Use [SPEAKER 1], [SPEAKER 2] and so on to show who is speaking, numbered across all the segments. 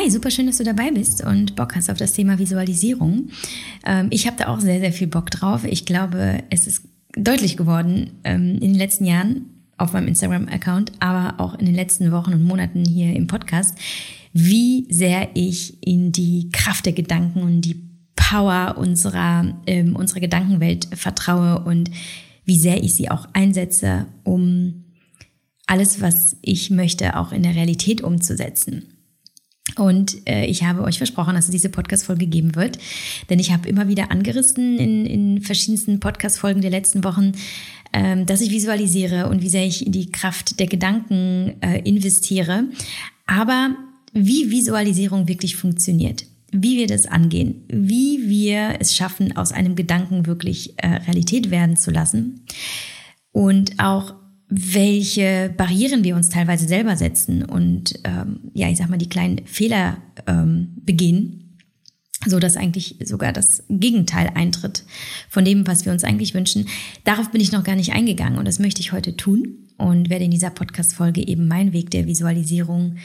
[SPEAKER 1] Hi, super schön, dass du dabei bist und Bock hast auf das Thema Visualisierung. Ähm, ich habe da auch sehr, sehr viel Bock drauf. Ich glaube, es ist deutlich geworden ähm, in den letzten Jahren auf meinem Instagram-Account, aber auch in den letzten Wochen und Monaten hier im Podcast, wie sehr ich in die Kraft der Gedanken und die Power unserer, ähm, unserer Gedankenwelt vertraue und wie sehr ich sie auch einsetze, um alles, was ich möchte, auch in der Realität umzusetzen. Und äh, ich habe euch versprochen, dass es diese Podcast-Folge geben wird. Denn ich habe immer wieder angerissen in, in verschiedensten Podcast-Folgen der letzten Wochen, ähm, dass ich visualisiere und wie sehr ich in die Kraft der Gedanken äh, investiere. Aber wie Visualisierung wirklich funktioniert, wie wir das angehen, wie wir es schaffen, aus einem Gedanken wirklich äh, Realität werden zu lassen und auch welche Barrieren wir uns teilweise selber setzen und ähm, ja, ich sag mal, die kleinen Fehler ähm, begehen, so dass eigentlich sogar das Gegenteil eintritt von dem, was wir uns eigentlich wünschen. Darauf bin ich noch gar nicht eingegangen und das möchte ich heute tun und werde in dieser Podcast-Folge eben meinen Weg der Visualisierung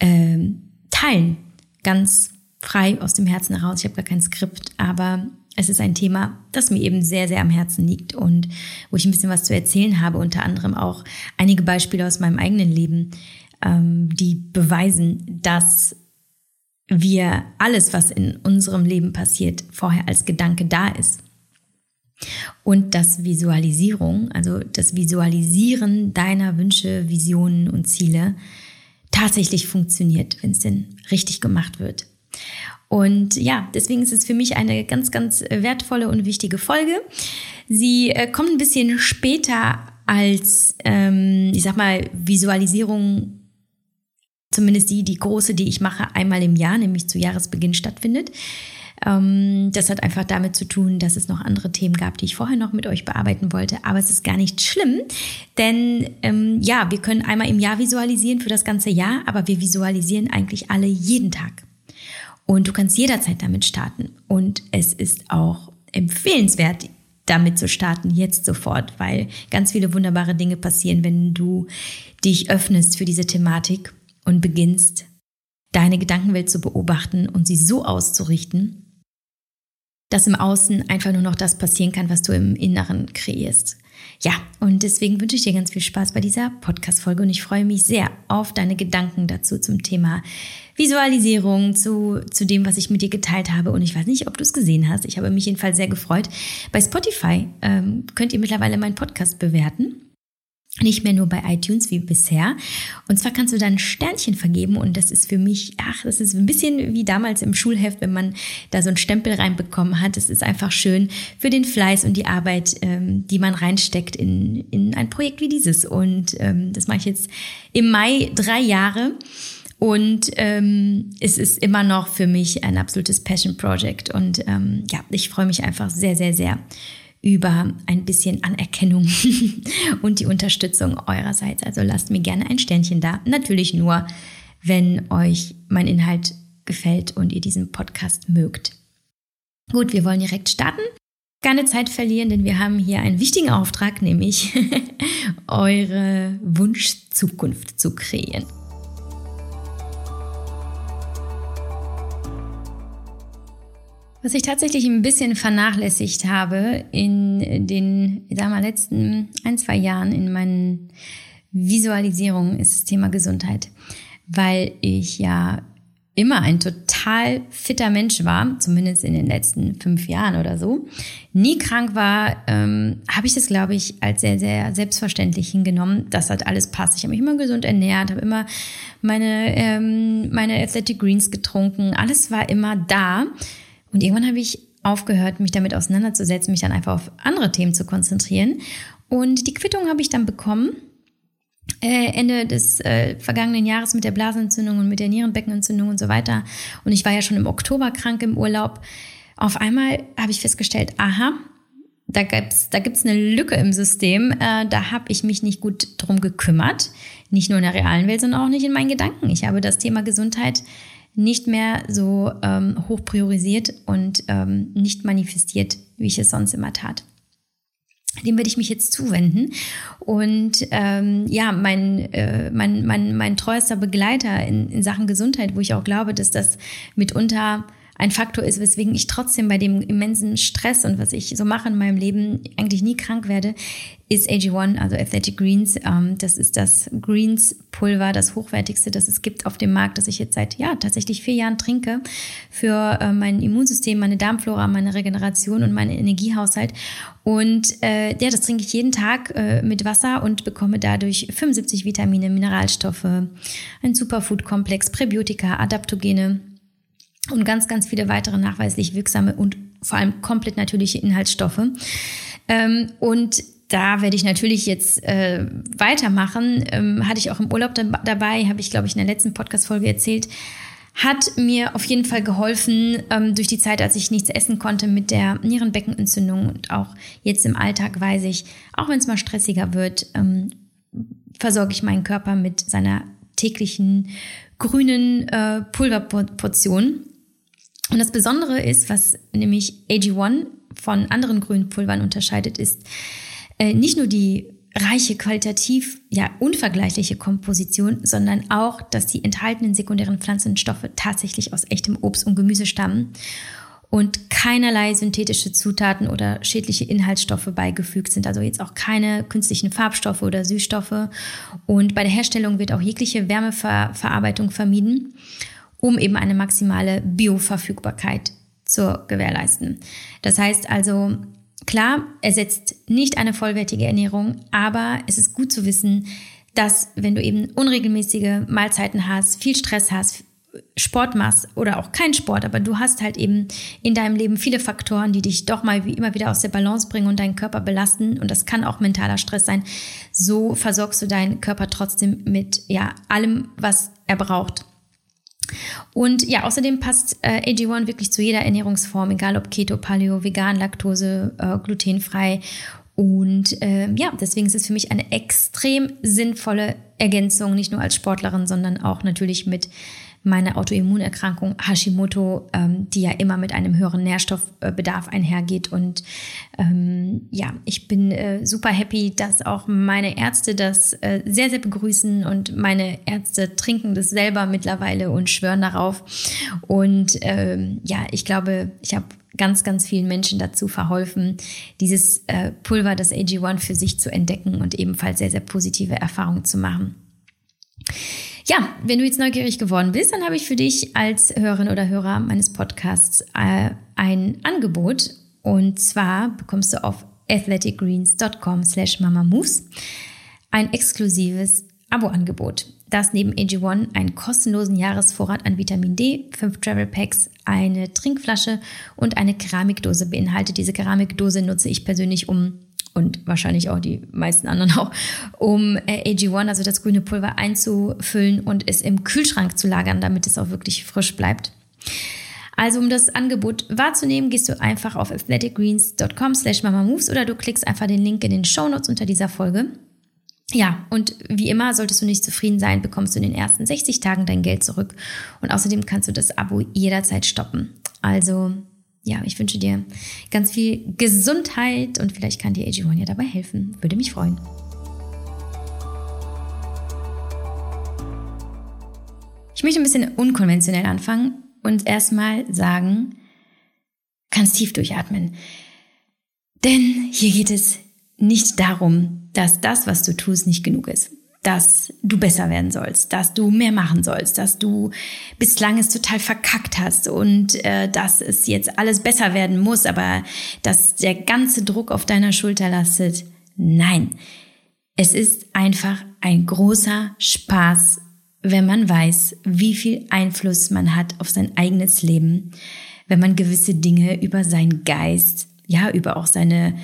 [SPEAKER 1] ähm, teilen, ganz frei aus dem Herzen heraus. Ich habe gar kein Skript, aber es ist ein Thema, das mir eben sehr, sehr am Herzen liegt und wo ich ein bisschen was zu erzählen habe, unter anderem auch einige Beispiele aus meinem eigenen Leben, ähm, die beweisen, dass wir alles, was in unserem Leben passiert, vorher als Gedanke da ist. Und dass Visualisierung, also das Visualisieren deiner Wünsche, Visionen und Ziele tatsächlich funktioniert, wenn es denn richtig gemacht wird. Und ja, deswegen ist es für mich eine ganz, ganz wertvolle und wichtige Folge. Sie äh, kommt ein bisschen später als, ähm, ich sag mal, Visualisierung, zumindest die, die große, die ich mache, einmal im Jahr, nämlich zu Jahresbeginn stattfindet. Ähm, das hat einfach damit zu tun, dass es noch andere Themen gab, die ich vorher noch mit euch bearbeiten wollte. Aber es ist gar nicht schlimm, denn ähm, ja, wir können einmal im Jahr visualisieren für das ganze Jahr, aber wir visualisieren eigentlich alle jeden Tag. Und du kannst jederzeit damit starten. Und es ist auch empfehlenswert, damit zu starten, jetzt sofort, weil ganz viele wunderbare Dinge passieren, wenn du dich öffnest für diese Thematik und beginnst, deine Gedankenwelt zu beobachten und sie so auszurichten, dass im Außen einfach nur noch das passieren kann, was du im Inneren kreierst. Ja, und deswegen wünsche ich dir ganz viel Spaß bei dieser Podcast-Folge und ich freue mich sehr auf deine Gedanken dazu zum Thema Visualisierung, zu, zu dem, was ich mit dir geteilt habe. Und ich weiß nicht, ob du es gesehen hast. Ich habe mich jedenfalls sehr gefreut. Bei Spotify ähm, könnt ihr mittlerweile meinen Podcast bewerten. Nicht mehr nur bei iTunes wie bisher. Und zwar kannst du dann Sternchen vergeben und das ist für mich, ach, das ist ein bisschen wie damals im Schulheft, wenn man da so einen Stempel reinbekommen hat. Es ist einfach schön für den Fleiß und die Arbeit, ähm, die man reinsteckt in, in ein Projekt wie dieses. Und ähm, das mache ich jetzt im Mai drei Jahre. Und ähm, es ist immer noch für mich ein absolutes Passion Project. Und ähm, ja, ich freue mich einfach sehr, sehr, sehr über ein bisschen Anerkennung und die Unterstützung eurerseits. Also lasst mir gerne ein Sternchen da. Natürlich nur, wenn euch mein Inhalt gefällt und ihr diesen Podcast mögt. Gut, wir wollen direkt starten. Keine Zeit verlieren, denn wir haben hier einen wichtigen Auftrag, nämlich eure Wunschzukunft zu kreieren. Was ich tatsächlich ein bisschen vernachlässigt habe in den, sag mal, letzten ein, zwei Jahren in meinen Visualisierungen ist das Thema Gesundheit. Weil ich ja immer ein total fitter Mensch war, zumindest in den letzten fünf Jahren oder so, nie krank war, ähm, habe ich das, glaube ich, als sehr, sehr selbstverständlich hingenommen, dass das alles passt. Ich habe mich immer gesund ernährt, habe immer meine, ähm, meine Athletic Greens getrunken, alles war immer da. Und irgendwann habe ich aufgehört, mich damit auseinanderzusetzen, mich dann einfach auf andere Themen zu konzentrieren. Und die Quittung habe ich dann bekommen. Äh, Ende des äh, vergangenen Jahres mit der Blasenentzündung und mit der Nierenbeckenentzündung und so weiter. Und ich war ja schon im Oktober krank im Urlaub. Auf einmal habe ich festgestellt, aha, da gibt's da gibt's eine Lücke im System. Äh, da habe ich mich nicht gut drum gekümmert. Nicht nur in der realen Welt, sondern auch nicht in meinen Gedanken. Ich habe das Thema Gesundheit nicht mehr so ähm, hoch priorisiert und ähm, nicht manifestiert, wie ich es sonst immer tat. dem werde ich mich jetzt zuwenden. Und ähm, ja, mein, äh, mein, mein, mein treuester Begleiter in, in Sachen Gesundheit, wo ich auch glaube, dass das mitunter ein Faktor ist, weswegen ich trotzdem bei dem immensen Stress und was ich so mache in meinem Leben eigentlich nie krank werde, ist AG1, also Athletic Greens. Ähm, das ist das Greens-Pulver, das hochwertigste, das es gibt auf dem Markt, das ich jetzt seit ja tatsächlich vier Jahren trinke für äh, mein Immunsystem, meine Darmflora, meine Regeneration und meinen Energiehaushalt. Und äh, ja, das trinke ich jeden Tag äh, mit Wasser und bekomme dadurch 75 Vitamine, Mineralstoffe, ein Superfood-Komplex, Präbiotika, Adaptogene und ganz, ganz viele weitere nachweislich wirksame und vor allem komplett natürliche Inhaltsstoffe. Ähm, und da werde ich natürlich jetzt äh, weitermachen. Ähm, hatte ich auch im Urlaub dabei, habe ich, glaube ich, in der letzten Podcast-Folge erzählt. Hat mir auf jeden Fall geholfen ähm, durch die Zeit, als ich nichts essen konnte mit der Nierenbeckenentzündung. Und auch jetzt im Alltag weiß ich, auch wenn es mal stressiger wird, ähm, versorge ich meinen Körper mit seiner täglichen grünen äh, Pulverportion. Und das Besondere ist, was nämlich AG1 von anderen grünen Pulvern unterscheidet, ist äh, nicht nur die reiche, qualitativ, ja, unvergleichliche Komposition, sondern auch, dass die enthaltenen sekundären Pflanzenstoffe tatsächlich aus echtem Obst und Gemüse stammen und keinerlei synthetische Zutaten oder schädliche Inhaltsstoffe beigefügt sind, also jetzt auch keine künstlichen Farbstoffe oder Süßstoffe. Und bei der Herstellung wird auch jegliche Wärmeverarbeitung vermieden um eben eine maximale Bioverfügbarkeit zu gewährleisten. Das heißt also, klar, ersetzt nicht eine vollwertige Ernährung, aber es ist gut zu wissen, dass wenn du eben unregelmäßige Mahlzeiten hast, viel Stress hast, Sport machst oder auch kein Sport, aber du hast halt eben in deinem Leben viele Faktoren, die dich doch mal wie immer wieder aus der Balance bringen und deinen Körper belasten und das kann auch mentaler Stress sein. So versorgst du deinen Körper trotzdem mit ja allem, was er braucht. Und ja, außerdem passt äh, AG1 wirklich zu jeder Ernährungsform, egal ob Keto, Paleo, vegan, Laktose, äh, glutenfrei. Und äh, ja, deswegen ist es für mich eine extrem sinnvolle Ergänzung, nicht nur als Sportlerin, sondern auch natürlich mit meine Autoimmunerkrankung Hashimoto, ähm, die ja immer mit einem höheren Nährstoffbedarf einhergeht. Und ähm, ja, ich bin äh, super happy, dass auch meine Ärzte das äh, sehr, sehr begrüßen und meine Ärzte trinken das selber mittlerweile und schwören darauf. Und ähm, ja, ich glaube, ich habe ganz, ganz vielen Menschen dazu verholfen, dieses äh, Pulver, das AG1 für sich zu entdecken und ebenfalls sehr, sehr positive Erfahrungen zu machen. Ja, wenn du jetzt neugierig geworden bist, dann habe ich für dich als Hörerin oder Hörer meines Podcasts äh, ein Angebot. Und zwar bekommst du auf athleticgreens.com slash mamamoves ein exklusives Abo-Angebot, das neben AG1 einen kostenlosen Jahresvorrat an Vitamin D, fünf Travel Packs, eine Trinkflasche und eine Keramikdose beinhaltet. Diese Keramikdose nutze ich persönlich, um und wahrscheinlich auch die meisten anderen auch, um äh, AG1, also das grüne Pulver, einzufüllen und es im Kühlschrank zu lagern, damit es auch wirklich frisch bleibt. Also um das Angebot wahrzunehmen, gehst du einfach auf athleticgreens.com slash mamamoves oder du klickst einfach den Link in den Show Notes unter dieser Folge. Ja, und wie immer, solltest du nicht zufrieden sein, bekommst du in den ersten 60 Tagen dein Geld zurück. Und außerdem kannst du das Abo jederzeit stoppen. Also ja, ich wünsche dir ganz viel Gesundheit und vielleicht kann dir AG1 ja dabei helfen. Würde mich freuen. Ich möchte ein bisschen unkonventionell anfangen und erstmal sagen, ganz tief durchatmen. Denn hier geht es nicht darum, dass das, was du tust, nicht genug ist dass du besser werden sollst, dass du mehr machen sollst, dass du bislang es total verkackt hast und äh, dass es jetzt alles besser werden muss, aber dass der ganze Druck auf deiner Schulter lastet. Nein, es ist einfach ein großer Spaß, wenn man weiß, wie viel Einfluss man hat auf sein eigenes Leben, wenn man gewisse Dinge über seinen Geist ja, über auch seine,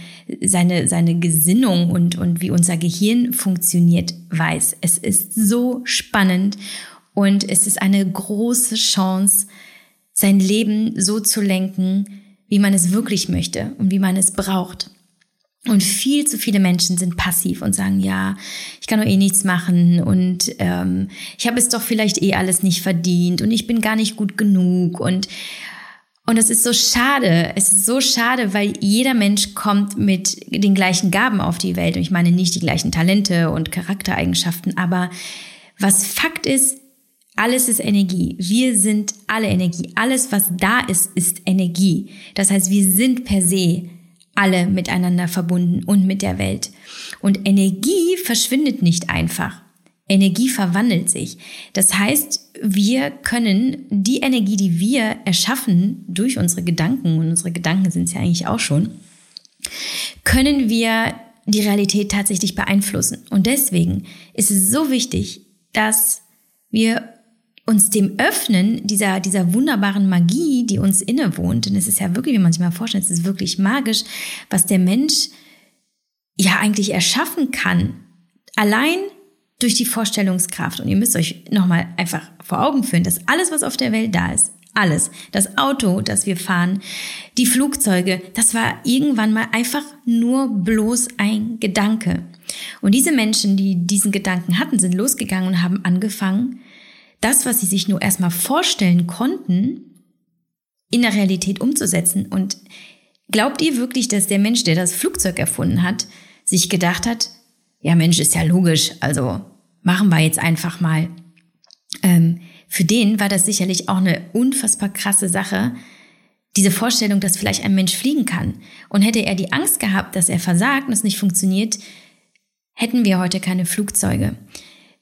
[SPEAKER 1] seine, seine Gesinnung und, und wie unser Gehirn funktioniert, weiß. Es ist so spannend und es ist eine große Chance, sein Leben so zu lenken, wie man es wirklich möchte und wie man es braucht. Und viel zu viele Menschen sind passiv und sagen, ja, ich kann doch eh nichts machen und ähm, ich habe es doch vielleicht eh alles nicht verdient und ich bin gar nicht gut genug und Und es ist so schade, es ist so schade, weil jeder Mensch kommt mit den gleichen Gaben auf die Welt. Und ich meine nicht die gleichen Talente und Charaktereigenschaften, aber was Fakt ist, alles ist Energie. Wir sind alle Energie. Alles, was da ist, ist Energie. Das heißt, wir sind per se alle miteinander verbunden und mit der Welt. Und Energie verschwindet nicht einfach. Energie verwandelt sich. Das heißt, wir können die Energie, die wir erschaffen durch unsere Gedanken, und unsere Gedanken sind es ja eigentlich auch schon, können wir die Realität tatsächlich beeinflussen. Und deswegen ist es so wichtig, dass wir uns dem öffnen, dieser, dieser wunderbaren Magie, die uns innewohnt. Denn es ist ja wirklich, wie man sich mal vorstellt, es ist wirklich magisch, was der Mensch ja eigentlich erschaffen kann. Allein durch die Vorstellungskraft. Und ihr müsst euch nochmal einfach vor Augen führen, dass alles, was auf der Welt da ist, alles, das Auto, das wir fahren, die Flugzeuge, das war irgendwann mal einfach nur bloß ein Gedanke. Und diese Menschen, die diesen Gedanken hatten, sind losgegangen und haben angefangen, das, was sie sich nur erstmal vorstellen konnten, in der Realität umzusetzen. Und glaubt ihr wirklich, dass der Mensch, der das Flugzeug erfunden hat, sich gedacht hat, ja Mensch, ist ja logisch, also machen wir jetzt einfach mal. Ähm, für den war das sicherlich auch eine unfassbar krasse Sache, diese Vorstellung, dass vielleicht ein Mensch fliegen kann. Und hätte er die Angst gehabt, dass er versagt und es nicht funktioniert, hätten wir heute keine Flugzeuge.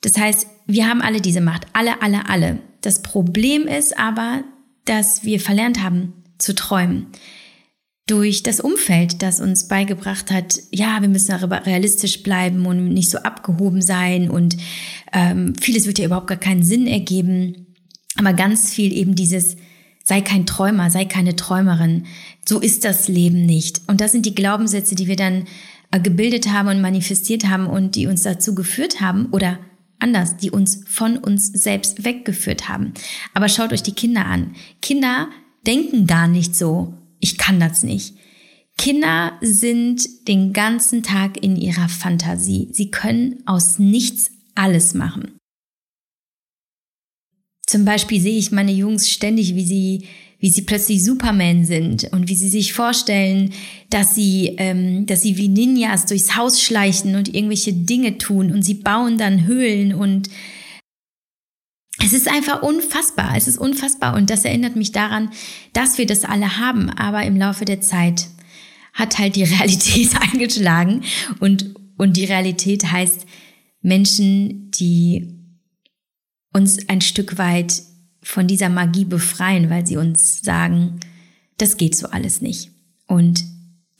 [SPEAKER 1] Das heißt, wir haben alle diese Macht, alle, alle, alle. Das Problem ist aber, dass wir verlernt haben zu träumen. Durch das Umfeld, das uns beigebracht hat, ja, wir müssen darüber realistisch bleiben und nicht so abgehoben sein und ähm, vieles wird ja überhaupt gar keinen Sinn ergeben. Aber ganz viel eben dieses, sei kein Träumer, sei keine Träumerin. So ist das Leben nicht. Und das sind die Glaubenssätze, die wir dann äh, gebildet haben und manifestiert haben und die uns dazu geführt haben oder anders, die uns von uns selbst weggeführt haben. Aber schaut euch die Kinder an. Kinder denken gar nicht so, ich kann das nicht. Kinder sind den ganzen Tag in ihrer Fantasie. Sie können aus nichts alles machen. Zum Beispiel sehe ich meine Jungs ständig, wie sie wie sie plötzlich Superman sind und wie sie sich vorstellen, dass sie, ähm, dass sie wie Ninjas durchs Haus schleichen und irgendwelche Dinge tun und sie bauen dann Höhlen und es ist einfach unfassbar. Es ist unfassbar und das erinnert mich daran, dass wir das alle haben, aber im Laufe der Zeit hat halt die Realität eingeschlagen und, und die Realität heißt Menschen, die uns ein Stück weit von dieser Magie befreien, weil sie uns sagen, das geht so alles nicht. Und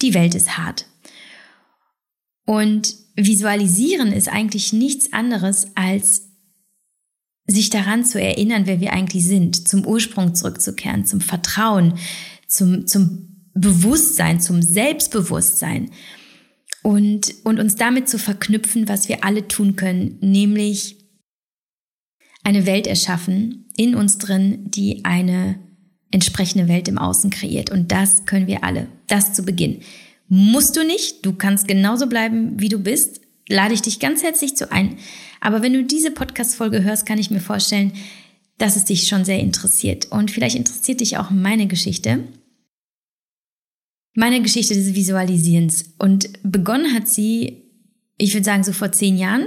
[SPEAKER 1] die Welt ist hart. Und visualisieren ist eigentlich nichts anderes als sich daran zu erinnern, wer wir eigentlich sind, zum Ursprung zurückzukehren, zum Vertrauen, zum, zum Bewusstsein, zum Selbstbewusstsein und, und uns damit zu verknüpfen, was wir alle tun können, nämlich eine Welt erschaffen in uns drin, die eine entsprechende Welt im Außen kreiert. Und das können wir alle. Das zu Beginn. Musst du nicht. Du kannst genauso bleiben, wie du bist. Lade ich dich ganz herzlich zu ein. Aber wenn du diese Podcast-Folge hörst, kann ich mir vorstellen, dass es dich schon sehr interessiert. Und vielleicht interessiert dich auch meine Geschichte. Meine Geschichte des Visualisierens. Und begonnen hat sie, ich würde sagen, so vor zehn Jahren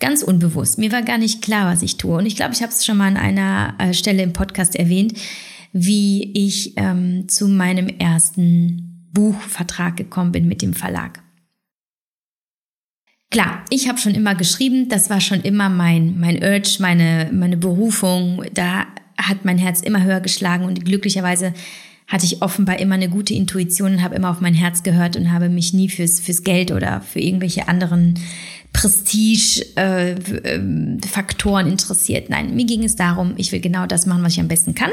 [SPEAKER 1] ganz unbewusst. Mir war gar nicht klar, was ich tue. Und ich glaube, ich habe es schon mal an einer äh, Stelle im Podcast erwähnt, wie ich ähm, zu meinem ersten Buchvertrag gekommen bin mit dem Verlag. Klar, ich habe schon immer geschrieben, das war schon immer mein, mein Urge, meine, meine Berufung. Da hat mein Herz immer höher geschlagen und glücklicherweise hatte ich offenbar immer eine gute Intuition und habe immer auf mein Herz gehört und habe mich nie fürs, fürs Geld oder für irgendwelche anderen Prestige-Faktoren äh, interessiert. Nein, mir ging es darum, ich will genau das machen, was ich am besten kann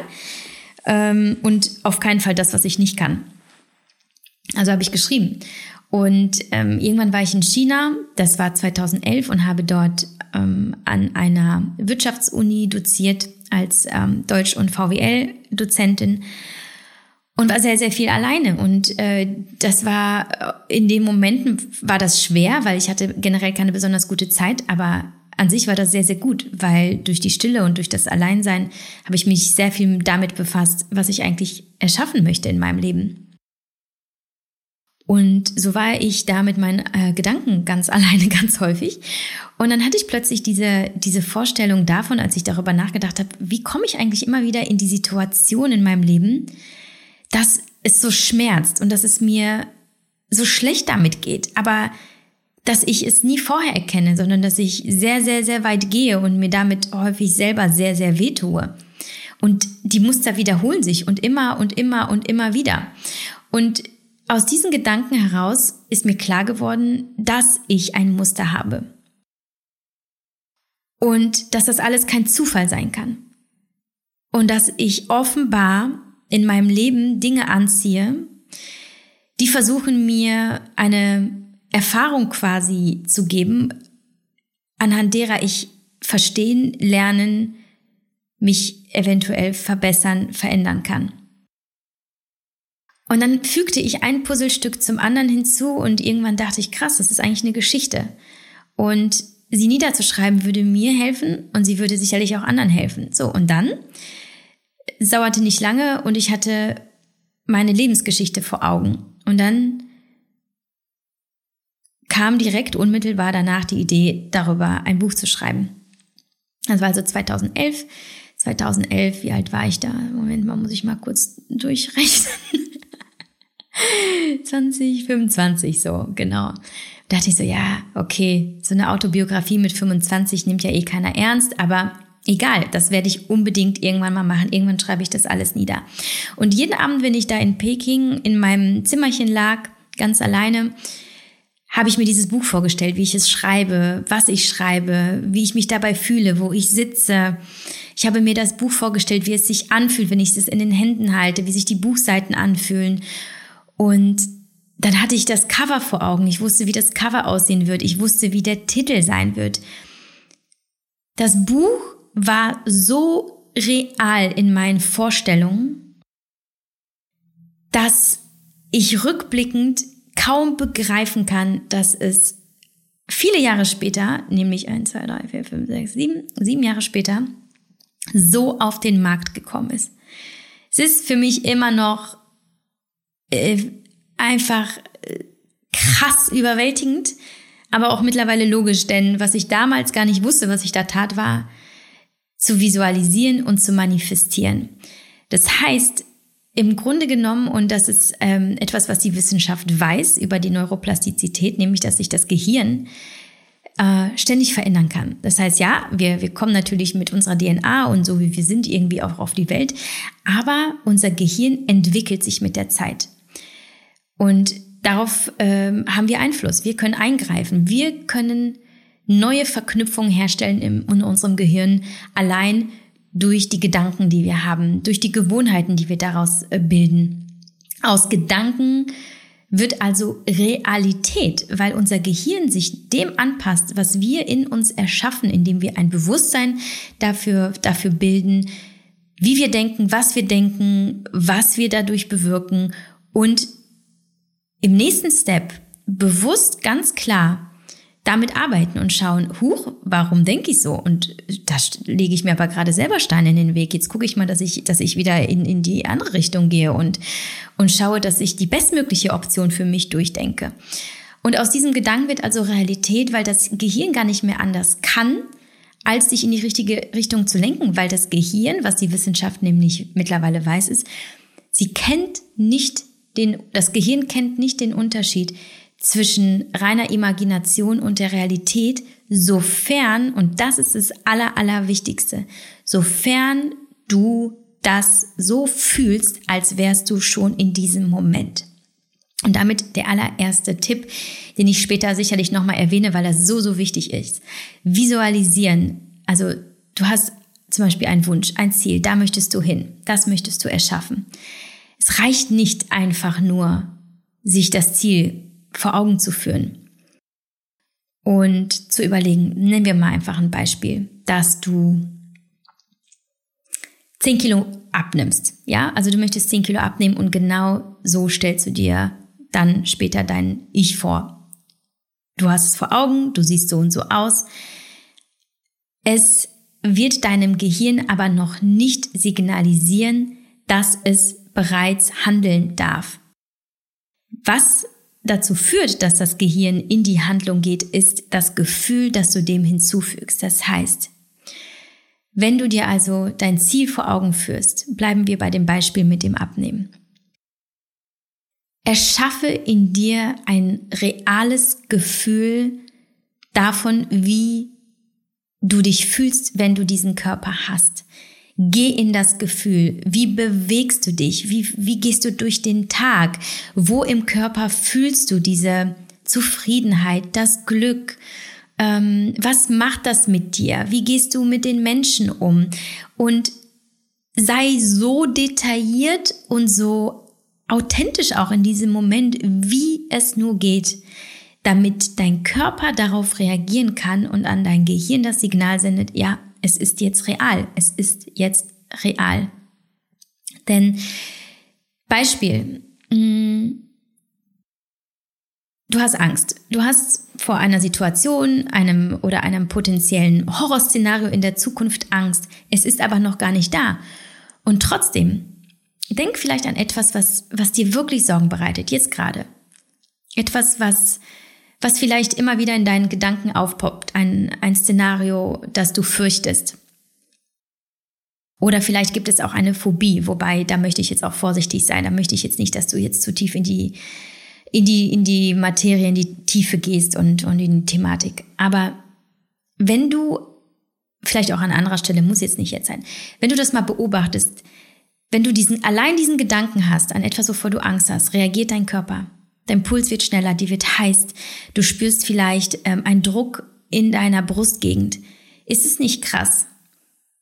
[SPEAKER 1] ähm, und auf keinen Fall das, was ich nicht kann. Also habe ich geschrieben. Und ähm, irgendwann war ich in China, das war 2011 und habe dort ähm, an einer Wirtschaftsuni doziert als ähm, Deutsch- und VWL-Dozentin und war sehr, sehr viel alleine. Und äh, das war, äh, in den Momenten war das schwer, weil ich hatte generell keine besonders gute Zeit, aber an sich war das sehr, sehr gut, weil durch die Stille und durch das Alleinsein habe ich mich sehr viel damit befasst, was ich eigentlich erschaffen möchte in meinem Leben. Und so war ich da mit meinen äh, Gedanken ganz alleine, ganz häufig. Und dann hatte ich plötzlich diese, diese Vorstellung davon, als ich darüber nachgedacht habe, wie komme ich eigentlich immer wieder in die Situation in meinem Leben, dass es so schmerzt und dass es mir so schlecht damit geht. Aber dass ich es nie vorher erkenne, sondern dass ich sehr, sehr, sehr weit gehe und mir damit häufig selber sehr, sehr weh tue. Und die Muster wiederholen sich und immer und immer und immer wieder. Und aus diesen Gedanken heraus ist mir klar geworden, dass ich ein Muster habe. Und dass das alles kein Zufall sein kann. Und dass ich offenbar in meinem Leben Dinge anziehe, die versuchen mir eine Erfahrung quasi zu geben, anhand derer ich verstehen, lernen, mich eventuell verbessern, verändern kann. Und dann fügte ich ein Puzzlestück zum anderen hinzu und irgendwann dachte ich, krass, das ist eigentlich eine Geschichte. Und sie niederzuschreiben würde mir helfen und sie würde sicherlich auch anderen helfen. So, und dann sauerte nicht lange und ich hatte meine Lebensgeschichte vor Augen. Und dann kam direkt unmittelbar danach die Idee, darüber ein Buch zu schreiben. Das war also 2011. 2011, wie alt war ich da? Moment mal, muss ich mal kurz durchrechnen. 20, 25 so, genau. Da dachte ich so, ja, okay, so eine Autobiografie mit 25 nimmt ja eh keiner ernst, aber egal, das werde ich unbedingt irgendwann mal machen. Irgendwann schreibe ich das alles nieder. Und jeden Abend, wenn ich da in Peking in meinem Zimmerchen lag, ganz alleine, habe ich mir dieses Buch vorgestellt, wie ich es schreibe, was ich schreibe, wie ich mich dabei fühle, wo ich sitze. Ich habe mir das Buch vorgestellt, wie es sich anfühlt, wenn ich es in den Händen halte, wie sich die Buchseiten anfühlen und dann hatte ich das Cover vor Augen. Ich wusste, wie das Cover aussehen wird. Ich wusste, wie der Titel sein wird. Das Buch war so real in meinen Vorstellungen, dass ich rückblickend kaum begreifen kann, dass es viele Jahre später, nämlich ein, zwei, drei, vier, fünf, sechs, sieben, sieben Jahre später, so auf den Markt gekommen ist. Es ist für mich immer noch äh, einfach äh, krass überwältigend, aber auch mittlerweile logisch, denn was ich damals gar nicht wusste, was ich da tat, war zu visualisieren und zu manifestieren. Das heißt, im Grunde genommen, und das ist ähm, etwas, was die Wissenschaft weiß über die Neuroplastizität, nämlich dass sich das Gehirn äh, ständig verändern kann. Das heißt, ja, wir, wir kommen natürlich mit unserer DNA und so wie wir sind irgendwie auch auf die Welt, aber unser Gehirn entwickelt sich mit der Zeit. Und darauf ähm, haben wir Einfluss. Wir können eingreifen. Wir können neue Verknüpfungen herstellen in, in unserem Gehirn allein durch die Gedanken, die wir haben, durch die Gewohnheiten, die wir daraus äh, bilden. Aus Gedanken wird also Realität, weil unser Gehirn sich dem anpasst, was wir in uns erschaffen, indem wir ein Bewusstsein dafür, dafür bilden, wie wir denken, was wir denken, was wir dadurch bewirken und im nächsten Step bewusst ganz klar damit arbeiten und schauen, huch, warum denke ich so? Und da lege ich mir aber gerade selber Steine in den Weg. Jetzt gucke ich mal, dass ich, dass ich wieder in, in die andere Richtung gehe und, und schaue, dass ich die bestmögliche Option für mich durchdenke. Und aus diesem Gedanken wird also Realität, weil das Gehirn gar nicht mehr anders kann, als sich in die richtige Richtung zu lenken, weil das Gehirn, was die Wissenschaft nämlich mittlerweile weiß, ist, sie kennt nicht den, das Gehirn kennt nicht den Unterschied zwischen reiner Imagination und der Realität, sofern, und das ist das Aller, Allerwichtigste, sofern du das so fühlst, als wärst du schon in diesem Moment. Und damit der allererste Tipp, den ich später sicherlich nochmal erwähne, weil das so, so wichtig ist. Visualisieren. Also du hast zum Beispiel einen Wunsch, ein Ziel, da möchtest du hin, das möchtest du erschaffen. Es reicht nicht einfach nur, sich das Ziel vor Augen zu führen und zu überlegen, nennen wir mal einfach ein Beispiel, dass du 10 Kilo abnimmst. Ja, also du möchtest 10 Kilo abnehmen und genau so stellst du dir dann später dein Ich vor. Du hast es vor Augen, du siehst so und so aus. Es wird deinem Gehirn aber noch nicht signalisieren, dass es bereits handeln darf. Was dazu führt, dass das Gehirn in die Handlung geht, ist das Gefühl, das du dem hinzufügst. Das heißt, wenn du dir also dein Ziel vor Augen führst, bleiben wir bei dem Beispiel mit dem Abnehmen. Erschaffe in dir ein reales Gefühl davon, wie du dich fühlst, wenn du diesen Körper hast. Geh in das Gefühl. Wie bewegst du dich? Wie, wie gehst du durch den Tag? Wo im Körper fühlst du diese Zufriedenheit, das Glück? Ähm, was macht das mit dir? Wie gehst du mit den Menschen um? Und sei so detailliert und so authentisch auch in diesem Moment, wie es nur geht, damit dein Körper darauf reagieren kann und an dein Gehirn das Signal sendet, ja, es ist jetzt real, es ist jetzt real. Denn Beispiel, mm, du hast Angst, du hast vor einer Situation, einem oder einem potenziellen Horrorszenario in der Zukunft Angst, es ist aber noch gar nicht da. Und trotzdem, denk vielleicht an etwas, was, was dir wirklich Sorgen bereitet, jetzt gerade. Etwas, was was vielleicht immer wieder in deinen Gedanken aufpoppt, ein, ein Szenario, das du fürchtest. Oder vielleicht gibt es auch eine Phobie, wobei da möchte ich jetzt auch vorsichtig sein. Da möchte ich jetzt nicht, dass du jetzt zu tief in die, in die, in die Materie, in die Tiefe gehst und, und in die Thematik. Aber wenn du, vielleicht auch an anderer Stelle, muss jetzt nicht jetzt sein, wenn du das mal beobachtest, wenn du diesen, allein diesen Gedanken hast an etwas, wovor du Angst hast, reagiert dein Körper. Dein Puls wird schneller, die wird heiß. Du spürst vielleicht ähm, einen Druck in deiner Brustgegend. Ist es nicht krass,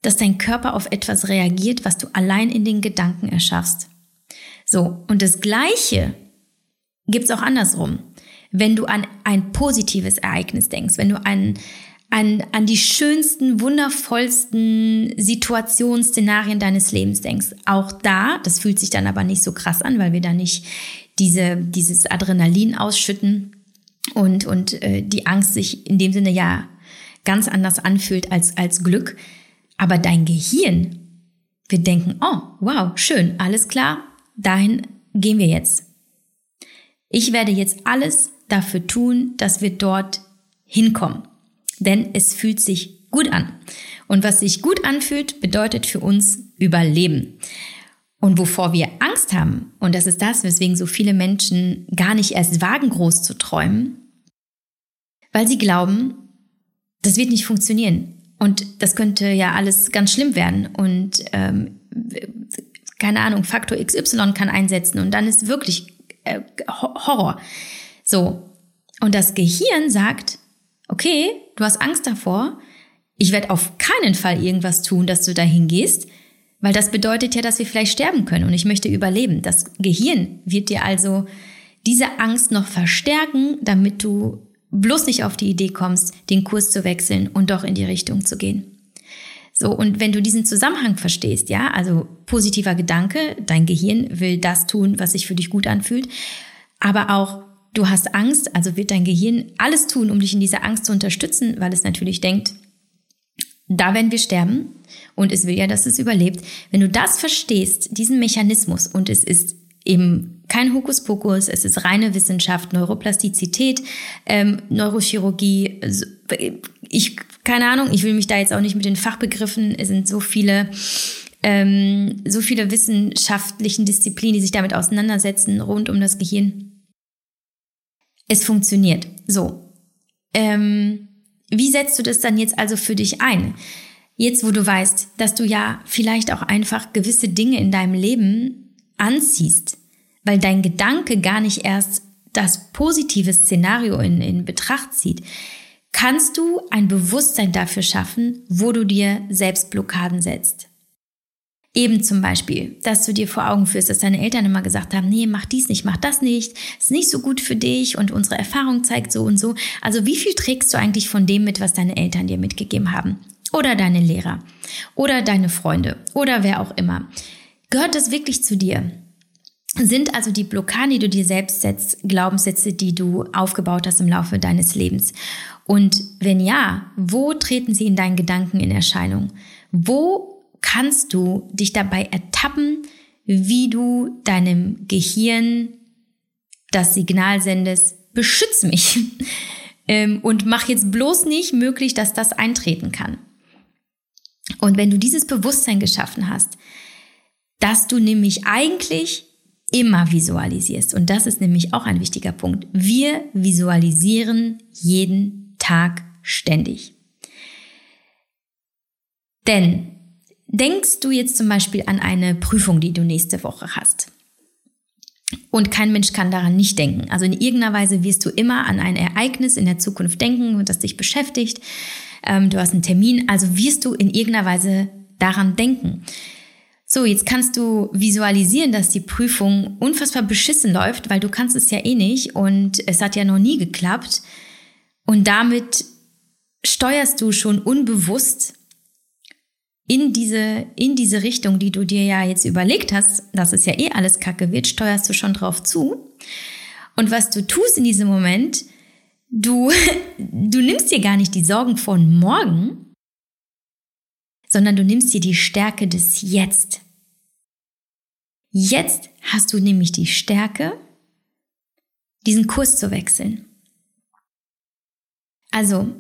[SPEAKER 1] dass dein Körper auf etwas reagiert, was du allein in den Gedanken erschaffst? So, und das Gleiche gibt's auch andersrum. Wenn du an ein positives Ereignis denkst, wenn du an, an, an die schönsten, wundervollsten Situationsszenarien deines Lebens denkst, auch da, das fühlt sich dann aber nicht so krass an, weil wir da nicht diese, dieses Adrenalin ausschütten und, und äh, die Angst sich in dem Sinne ja ganz anders anfühlt als, als Glück. Aber dein Gehirn wird denken, oh, wow, schön, alles klar, dahin gehen wir jetzt. Ich werde jetzt alles dafür tun, dass wir dort hinkommen. Denn es fühlt sich gut an. Und was sich gut anfühlt, bedeutet für uns Überleben. Und wovor wir Angst haben, und das ist das, weswegen so viele Menschen gar nicht erst wagen, groß zu träumen, weil sie glauben, das wird nicht funktionieren. Und das könnte ja alles ganz schlimm werden. Und ähm, keine Ahnung, Faktor XY kann einsetzen und dann ist wirklich äh, Horror. So. Und das Gehirn sagt, okay, du hast Angst davor, ich werde auf keinen Fall irgendwas tun, dass du dahin gehst, weil das bedeutet ja, dass wir vielleicht sterben können und ich möchte überleben. Das Gehirn wird dir also diese Angst noch verstärken, damit du bloß nicht auf die Idee kommst, den Kurs zu wechseln und doch in die Richtung zu gehen. So, und wenn du diesen Zusammenhang verstehst, ja, also positiver Gedanke, dein Gehirn will das tun, was sich für dich gut anfühlt, aber auch du hast Angst, also wird dein Gehirn alles tun, um dich in dieser Angst zu unterstützen, weil es natürlich denkt, da werden wir sterben und es will ja, dass es überlebt. Wenn du das verstehst, diesen Mechanismus und es ist eben kein Hokuspokus, es ist reine Wissenschaft, Neuroplastizität, ähm, Neurochirurgie. Ich, keine Ahnung, ich will mich da jetzt auch nicht mit den Fachbegriffen, es sind so viele, ähm, so viele wissenschaftlichen Disziplinen, die sich damit auseinandersetzen, rund um das Gehirn. Es funktioniert. So. Ähm, wie setzt du das dann jetzt also für dich ein? Jetzt, wo du weißt, dass du ja vielleicht auch einfach gewisse Dinge in deinem Leben anziehst, weil dein Gedanke gar nicht erst das positive Szenario in, in Betracht zieht, kannst du ein Bewusstsein dafür schaffen, wo du dir selbst Blockaden setzt. Eben zum Beispiel, dass du dir vor Augen führst, dass deine Eltern immer gesagt haben, nee, mach dies nicht, mach das nicht, ist nicht so gut für dich und unsere Erfahrung zeigt so und so. Also wie viel trägst du eigentlich von dem mit, was deine Eltern dir mitgegeben haben? Oder deine Lehrer? Oder deine Freunde? Oder wer auch immer? Gehört das wirklich zu dir? Sind also die Blockaden, die du dir selbst setzt, Glaubenssätze, die du aufgebaut hast im Laufe deines Lebens? Und wenn ja, wo treten sie in deinen Gedanken in Erscheinung? Wo kannst du dich dabei ertappen, wie du deinem Gehirn das Signal sendest, beschütz mich ähm, und mach jetzt bloß nicht möglich, dass das eintreten kann. Und wenn du dieses Bewusstsein geschaffen hast, dass du nämlich eigentlich immer visualisierst, und das ist nämlich auch ein wichtiger Punkt, wir visualisieren jeden Tag ständig. Denn denkst du jetzt zum Beispiel an eine Prüfung, die du nächste Woche hast, und kein Mensch kann daran nicht denken. Also in irgendeiner Weise wirst du immer an ein Ereignis in der Zukunft denken das dich beschäftigt. Ähm, du hast einen Termin, also wirst du in irgendeiner Weise daran denken. So, jetzt kannst du visualisieren, dass die Prüfung unfassbar beschissen läuft, weil du kannst es ja eh nicht und es hat ja noch nie geklappt. Und damit steuerst du schon unbewusst in diese, in diese Richtung, die du dir ja jetzt überlegt hast, dass es ja eh alles kacke wird, steuerst du schon drauf zu. Und was du tust in diesem Moment, du, du nimmst dir gar nicht die Sorgen von morgen, sondern du nimmst dir die Stärke des Jetzt. Jetzt hast du nämlich die Stärke, diesen Kurs zu wechseln. Also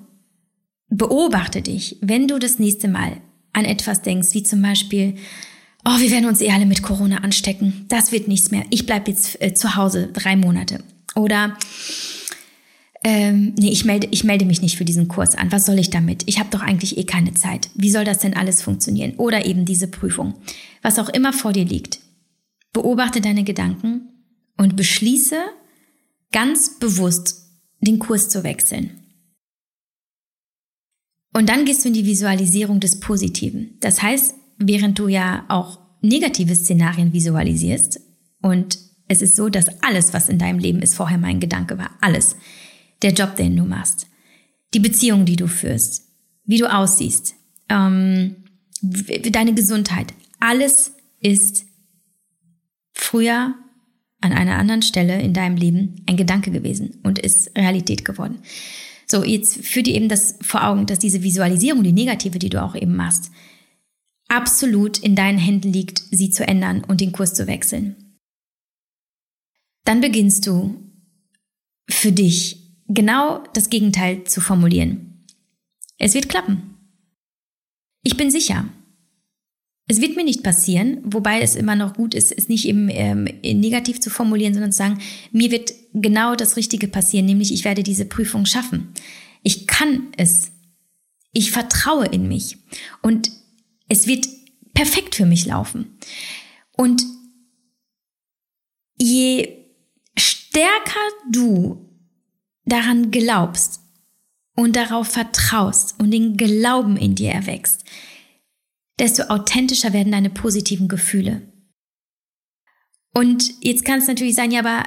[SPEAKER 1] beobachte dich, wenn du das nächste Mal an etwas denkst, wie zum Beispiel, oh, wir werden uns eh alle mit Corona anstecken, das wird nichts mehr, ich bleibe jetzt äh, zu Hause drei Monate. Oder ähm, nee, ich melde, ich melde mich nicht für diesen Kurs an. Was soll ich damit? Ich habe doch eigentlich eh keine Zeit. Wie soll das denn alles funktionieren? Oder eben diese Prüfung. Was auch immer vor dir liegt. Beobachte deine Gedanken und beschließe ganz bewusst den Kurs zu wechseln. Und dann gehst du in die Visualisierung des Positiven. Das heißt, während du ja auch negative Szenarien visualisierst und es ist so, dass alles, was in deinem Leben ist, vorher mein Gedanke war. Alles. Der Job, den du machst. Die Beziehung, die du führst. Wie du aussiehst. Ähm, deine Gesundheit. Alles ist früher an einer anderen Stelle in deinem Leben ein Gedanke gewesen und ist Realität geworden. So, jetzt führ dir eben das vor Augen, dass diese Visualisierung, die negative, die du auch eben machst, absolut in deinen Händen liegt, sie zu ändern und den Kurs zu wechseln. Dann beginnst du für dich genau das Gegenteil zu formulieren. Es wird klappen. Ich bin sicher. Es wird mir nicht passieren, wobei es immer noch gut ist, es nicht eben ähm, negativ zu formulieren, sondern zu sagen, mir wird genau das Richtige passieren, nämlich ich werde diese Prüfung schaffen. Ich kann es. Ich vertraue in mich. Und es wird perfekt für mich laufen. Und je stärker du daran glaubst und darauf vertraust und den Glauben in dir erwächst, desto authentischer werden deine positiven Gefühle. Und jetzt kann es natürlich sein, ja, aber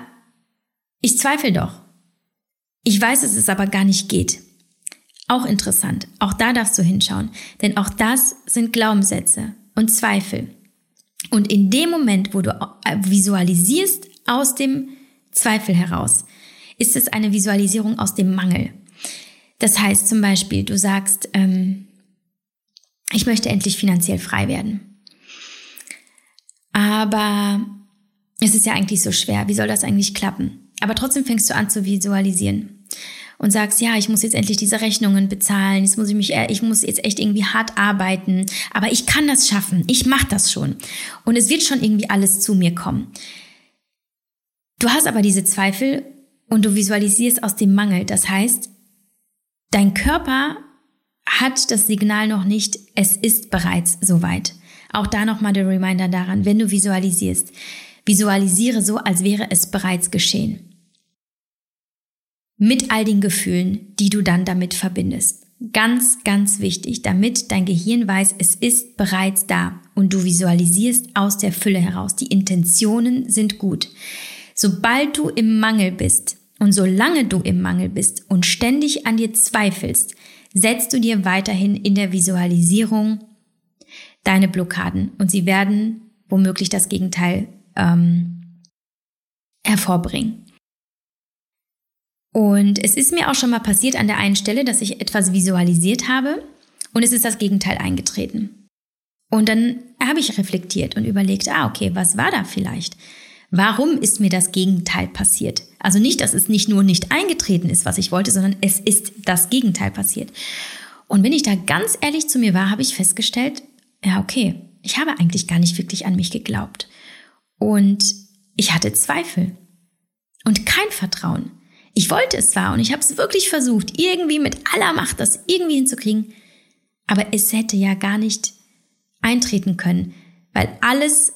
[SPEAKER 1] ich zweifle doch. Ich weiß, dass es aber gar nicht geht. Auch interessant. Auch da darfst du hinschauen. Denn auch das sind Glaubenssätze und Zweifel. Und in dem Moment, wo du visualisierst aus dem Zweifel heraus, ist es eine Visualisierung aus dem Mangel. Das heißt zum Beispiel, du sagst, ähm, ich möchte endlich finanziell frei werden. Aber es ist ja eigentlich so schwer. Wie soll das eigentlich klappen? Aber trotzdem fängst du an zu visualisieren und sagst, ja, ich muss jetzt endlich diese Rechnungen bezahlen, jetzt muss ich mich, äh, ich muss jetzt echt irgendwie hart arbeiten, aber ich kann das schaffen, ich mache das schon und es wird schon irgendwie alles zu mir kommen. Du hast aber diese Zweifel und du visualisierst aus dem Mangel. Das heißt, dein Körper hat das Signal noch nicht, es ist bereits soweit. Auch da nochmal der Reminder daran, wenn du visualisierst, visualisiere so, als wäre es bereits geschehen. Mit all den Gefühlen, die du dann damit verbindest. Ganz, ganz wichtig, damit dein Gehirn weiß, es ist bereits da und du visualisierst aus der Fülle heraus. Die Intentionen sind gut. Sobald du im Mangel bist und solange du im Mangel bist und ständig an dir zweifelst, setzt du dir weiterhin in der Visualisierung deine Blockaden und sie werden womöglich das Gegenteil ähm, hervorbringen. Und es ist mir auch schon mal passiert an der einen Stelle, dass ich etwas visualisiert habe und es ist das Gegenteil eingetreten. Und dann habe ich reflektiert und überlegt, ah, okay, was war da vielleicht? Warum ist mir das Gegenteil passiert? Also nicht, dass es nicht nur nicht eingetreten ist, was ich wollte, sondern es ist das Gegenteil passiert. Und wenn ich da ganz ehrlich zu mir war, habe ich festgestellt, ja, okay, ich habe eigentlich gar nicht wirklich an mich geglaubt. Und ich hatte Zweifel und kein Vertrauen. Ich wollte es zwar und ich habe es wirklich versucht, irgendwie mit aller Macht das irgendwie hinzukriegen, aber es hätte ja gar nicht eintreten können, weil alles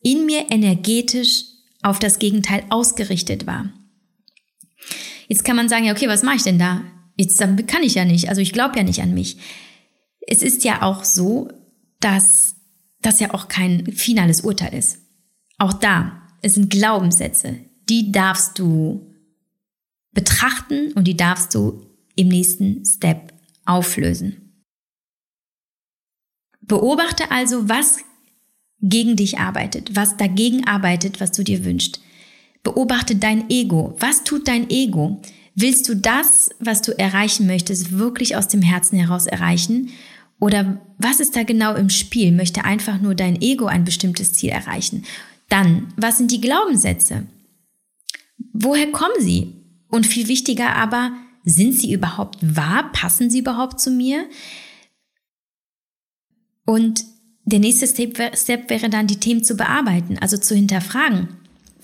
[SPEAKER 1] in mir energetisch auf das Gegenteil ausgerichtet war. Jetzt kann man sagen, ja, okay, was mache ich denn da? Jetzt kann ich ja nicht, also ich glaube ja nicht an mich. Es ist ja auch so, dass das ja auch kein finales Urteil ist. Auch da, es sind Glaubenssätze, die darfst du betrachten und die darfst du im nächsten Step auflösen. Beobachte also, was gegen dich arbeitet, was dagegen arbeitet, was du dir wünschst. Beobachte dein Ego. Was tut dein Ego? Willst du das, was du erreichen möchtest, wirklich aus dem Herzen heraus erreichen? Oder was ist da genau im Spiel? Möchte einfach nur dein Ego ein bestimmtes Ziel erreichen? Dann, was sind die Glaubenssätze? Woher kommen sie? Und viel wichtiger aber, sind sie überhaupt wahr? Passen sie überhaupt zu mir? Und der nächste Step, Step wäre dann, die Themen zu bearbeiten, also zu hinterfragen.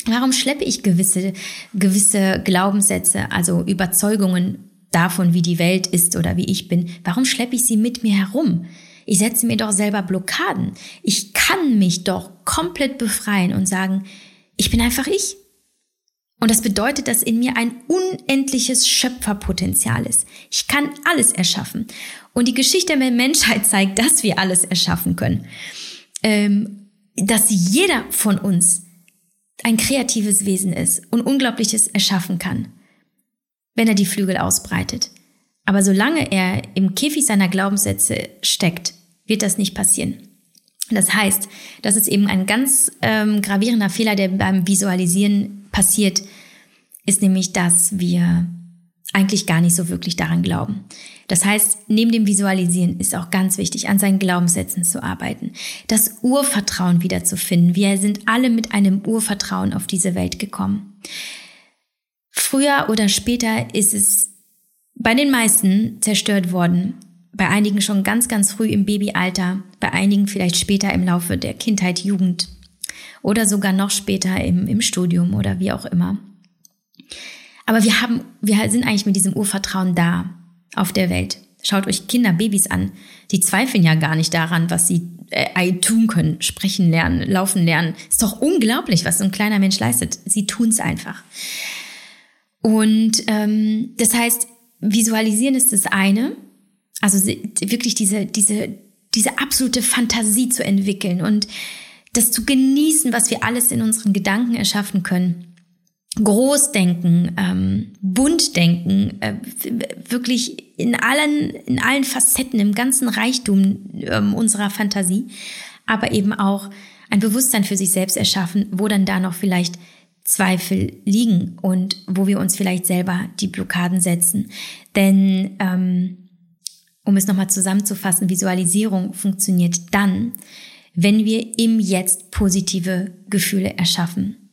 [SPEAKER 1] Warum schleppe ich gewisse, gewisse Glaubenssätze, also Überzeugungen davon, wie die Welt ist oder wie ich bin? Warum schleppe ich sie mit mir herum? Ich setze mir doch selber Blockaden. Ich kann mich doch komplett befreien und sagen, ich bin einfach ich. Und das bedeutet, dass in mir ein unendliches Schöpferpotenzial ist. Ich kann alles erschaffen. Und die Geschichte der Menschheit zeigt, dass wir alles erschaffen können. Ähm, dass jeder von uns ein kreatives Wesen ist und Unglaubliches erschaffen kann, wenn er die Flügel ausbreitet. Aber solange er im Käfig seiner Glaubenssätze steckt, wird das nicht passieren. Das heißt, das ist eben ein ganz ähm, gravierender Fehler, der beim Visualisieren passiert, ist nämlich, dass wir eigentlich gar nicht so wirklich daran glauben. Das heißt, neben dem Visualisieren ist auch ganz wichtig, an seinen Glaubenssätzen zu arbeiten, das Urvertrauen wiederzufinden. Wir sind alle mit einem Urvertrauen auf diese Welt gekommen. Früher oder später ist es bei den meisten zerstört worden. Bei einigen schon ganz, ganz früh im Babyalter, bei einigen vielleicht später im Laufe der Kindheit, Jugend oder sogar noch später im, im Studium oder wie auch immer. Aber wir haben, wir sind eigentlich mit diesem Urvertrauen da auf der Welt. Schaut euch Kinder, Babys an. Die zweifeln ja gar nicht daran, was sie äh, tun können. Sprechen lernen, laufen lernen. Ist doch unglaublich, was so ein kleiner Mensch leistet. Sie tun es einfach. Und ähm, das heißt, visualisieren ist das eine. Also wirklich diese, diese, diese absolute Fantasie zu entwickeln und das zu genießen, was wir alles in unseren Gedanken erschaffen können. Großdenken, ähm, Buntdenken, äh, wirklich in allen, in allen Facetten, im ganzen Reichtum ähm, unserer Fantasie, aber eben auch ein Bewusstsein für sich selbst erschaffen, wo dann da noch vielleicht Zweifel liegen und wo wir uns vielleicht selber die Blockaden setzen. Denn, ähm, um es nochmal zusammenzufassen, Visualisierung funktioniert dann, wenn wir im Jetzt positive Gefühle erschaffen.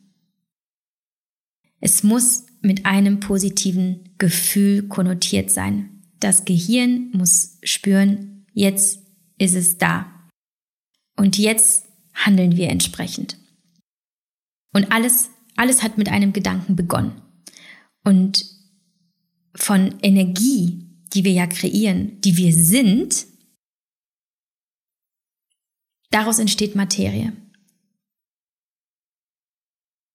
[SPEAKER 1] Es muss mit einem positiven Gefühl konnotiert sein. Das Gehirn muss spüren, jetzt ist es da. Und jetzt handeln wir entsprechend. Und alles, alles hat mit einem Gedanken begonnen. Und von Energie, die wir ja kreieren, die wir sind, daraus entsteht Materie.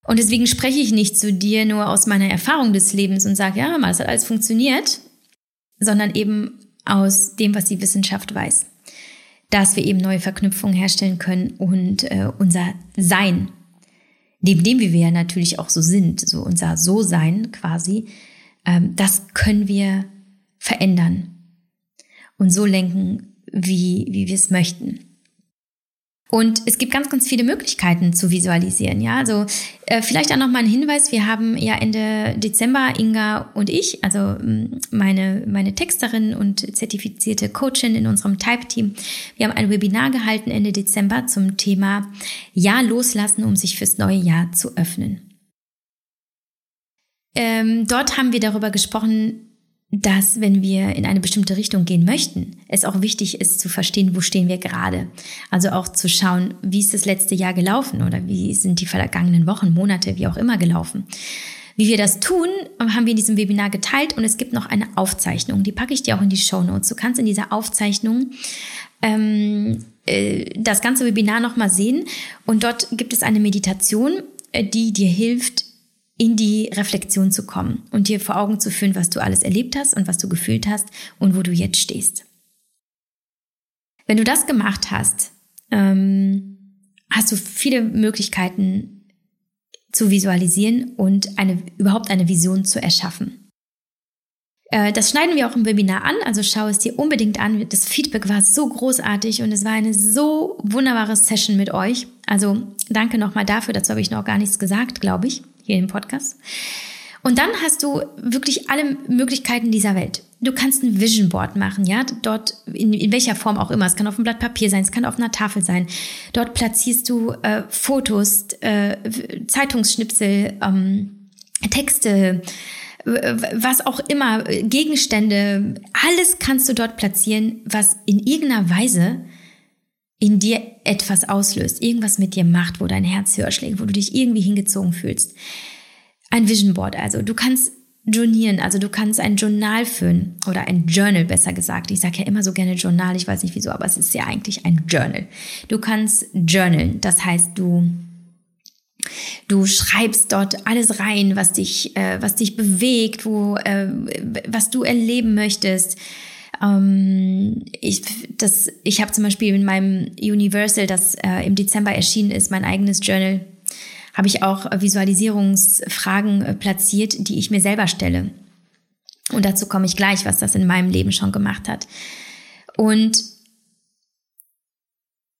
[SPEAKER 1] Und deswegen spreche ich nicht zu dir nur aus meiner Erfahrung des Lebens und sage, ja, mal, es hat alles funktioniert, sondern eben aus dem, was die Wissenschaft weiß. Dass wir eben neue Verknüpfungen herstellen können und äh, unser Sein, neben dem wie wir ja natürlich auch so sind, so unser So-Sein quasi, ähm, das können wir verändern und so lenken, wie, wie wir es möchten. Und es gibt ganz, ganz viele Möglichkeiten zu visualisieren. Ja, also äh, vielleicht auch noch mal ein Hinweis: Wir haben ja Ende Dezember Inga und ich, also meine meine Texterin und zertifizierte Coachin in unserem Type-Team, wir haben ein Webinar gehalten Ende Dezember zum Thema Ja loslassen, um sich fürs neue Jahr zu öffnen. Ähm, dort haben wir darüber gesprochen, dass wenn wir in eine bestimmte Richtung gehen möchten, es auch wichtig ist zu verstehen, wo stehen wir gerade. Also auch zu schauen, wie ist das letzte Jahr gelaufen oder wie sind die vergangenen Wochen, Monate, wie auch immer gelaufen. Wie wir das tun, haben wir in diesem Webinar geteilt und es gibt noch eine Aufzeichnung. Die packe ich dir auch in die Show Notes. Du kannst in dieser Aufzeichnung ähm, äh, das ganze Webinar nochmal sehen und dort gibt es eine Meditation, äh, die dir hilft, in die Reflexion zu kommen und dir vor Augen zu führen, was du alles erlebt hast und was du gefühlt hast und wo du jetzt stehst. Wenn du das gemacht hast, ähm, hast du viele Möglichkeiten zu visualisieren und eine, überhaupt eine Vision zu erschaffen. Äh, das schneiden wir auch im Webinar an, also schau es dir unbedingt an. Das Feedback war so großartig und es war eine so wunderbare Session mit euch. Also danke nochmal dafür, dazu habe ich noch gar nichts gesagt, glaube ich hier im Podcast. Und dann hast du wirklich alle Möglichkeiten dieser Welt. Du kannst ein Vision Board machen, ja, dort in, in welcher Form auch immer. Es kann auf einem Blatt Papier sein, es kann auf einer Tafel sein. Dort platzierst du äh, Fotos, äh, Zeitungsschnipsel, ähm, Texte, was auch immer, Gegenstände, alles kannst du dort platzieren, was in irgendeiner Weise in dir etwas auslöst, irgendwas mit dir macht, wo dein Herz höher schlägt, wo du dich irgendwie hingezogen fühlst. Ein Vision Board also. Du kannst journieren, also du kannst ein Journal führen oder ein Journal besser gesagt. Ich sage ja immer so gerne Journal, ich weiß nicht wieso, aber es ist ja eigentlich ein Journal. Du kannst journalen, das heißt du Du schreibst dort alles rein, was dich, äh, was dich bewegt, wo, äh, was du erleben möchtest. Ähm, ich ich habe zum Beispiel in meinem Universal, das äh, im Dezember erschienen ist, mein eigenes Journal, habe ich auch Visualisierungsfragen äh, platziert, die ich mir selber stelle. Und dazu komme ich gleich, was das in meinem Leben schon gemacht hat. Und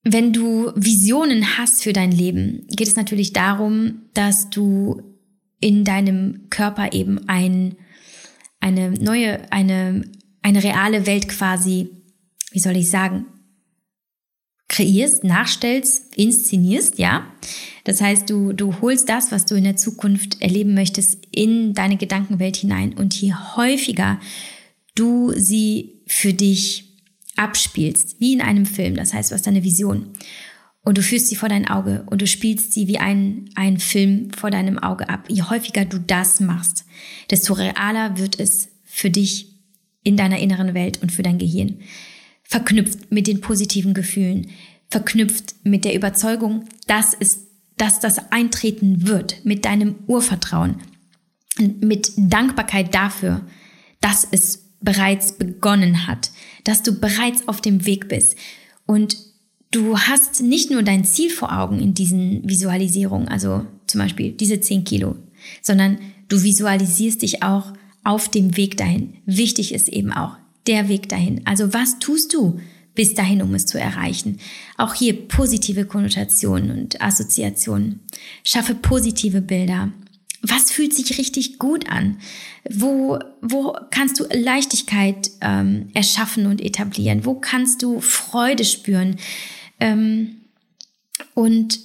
[SPEAKER 1] wenn du Visionen hast für dein Leben, geht es natürlich darum, dass du in deinem Körper eben ein, eine neue, eine eine reale Welt quasi, wie soll ich sagen, kreierst, nachstellst, inszenierst, ja. Das heißt, du, du holst das, was du in der Zukunft erleben möchtest, in deine Gedankenwelt hinein. Und je häufiger du sie für dich abspielst, wie in einem Film, das heißt, du hast eine Vision und du führst sie vor dein Auge und du spielst sie wie ein, ein Film vor deinem Auge ab. Je häufiger du das machst, desto realer wird es für dich in deiner inneren Welt und für dein Gehirn. Verknüpft mit den positiven Gefühlen, verknüpft mit der Überzeugung, dass es, dass das eintreten wird, mit deinem Urvertrauen, mit Dankbarkeit dafür, dass es bereits begonnen hat, dass du bereits auf dem Weg bist. Und du hast nicht nur dein Ziel vor Augen in diesen Visualisierungen, also zum Beispiel diese 10 Kilo, sondern du visualisierst dich auch auf dem Weg dahin. Wichtig ist eben auch der Weg dahin. Also was tust du bis dahin, um es zu erreichen? Auch hier positive Konnotationen und Assoziationen. Schaffe positive Bilder. Was fühlt sich richtig gut an? Wo, wo kannst du Leichtigkeit ähm, erschaffen und etablieren? Wo kannst du Freude spüren? Ähm, und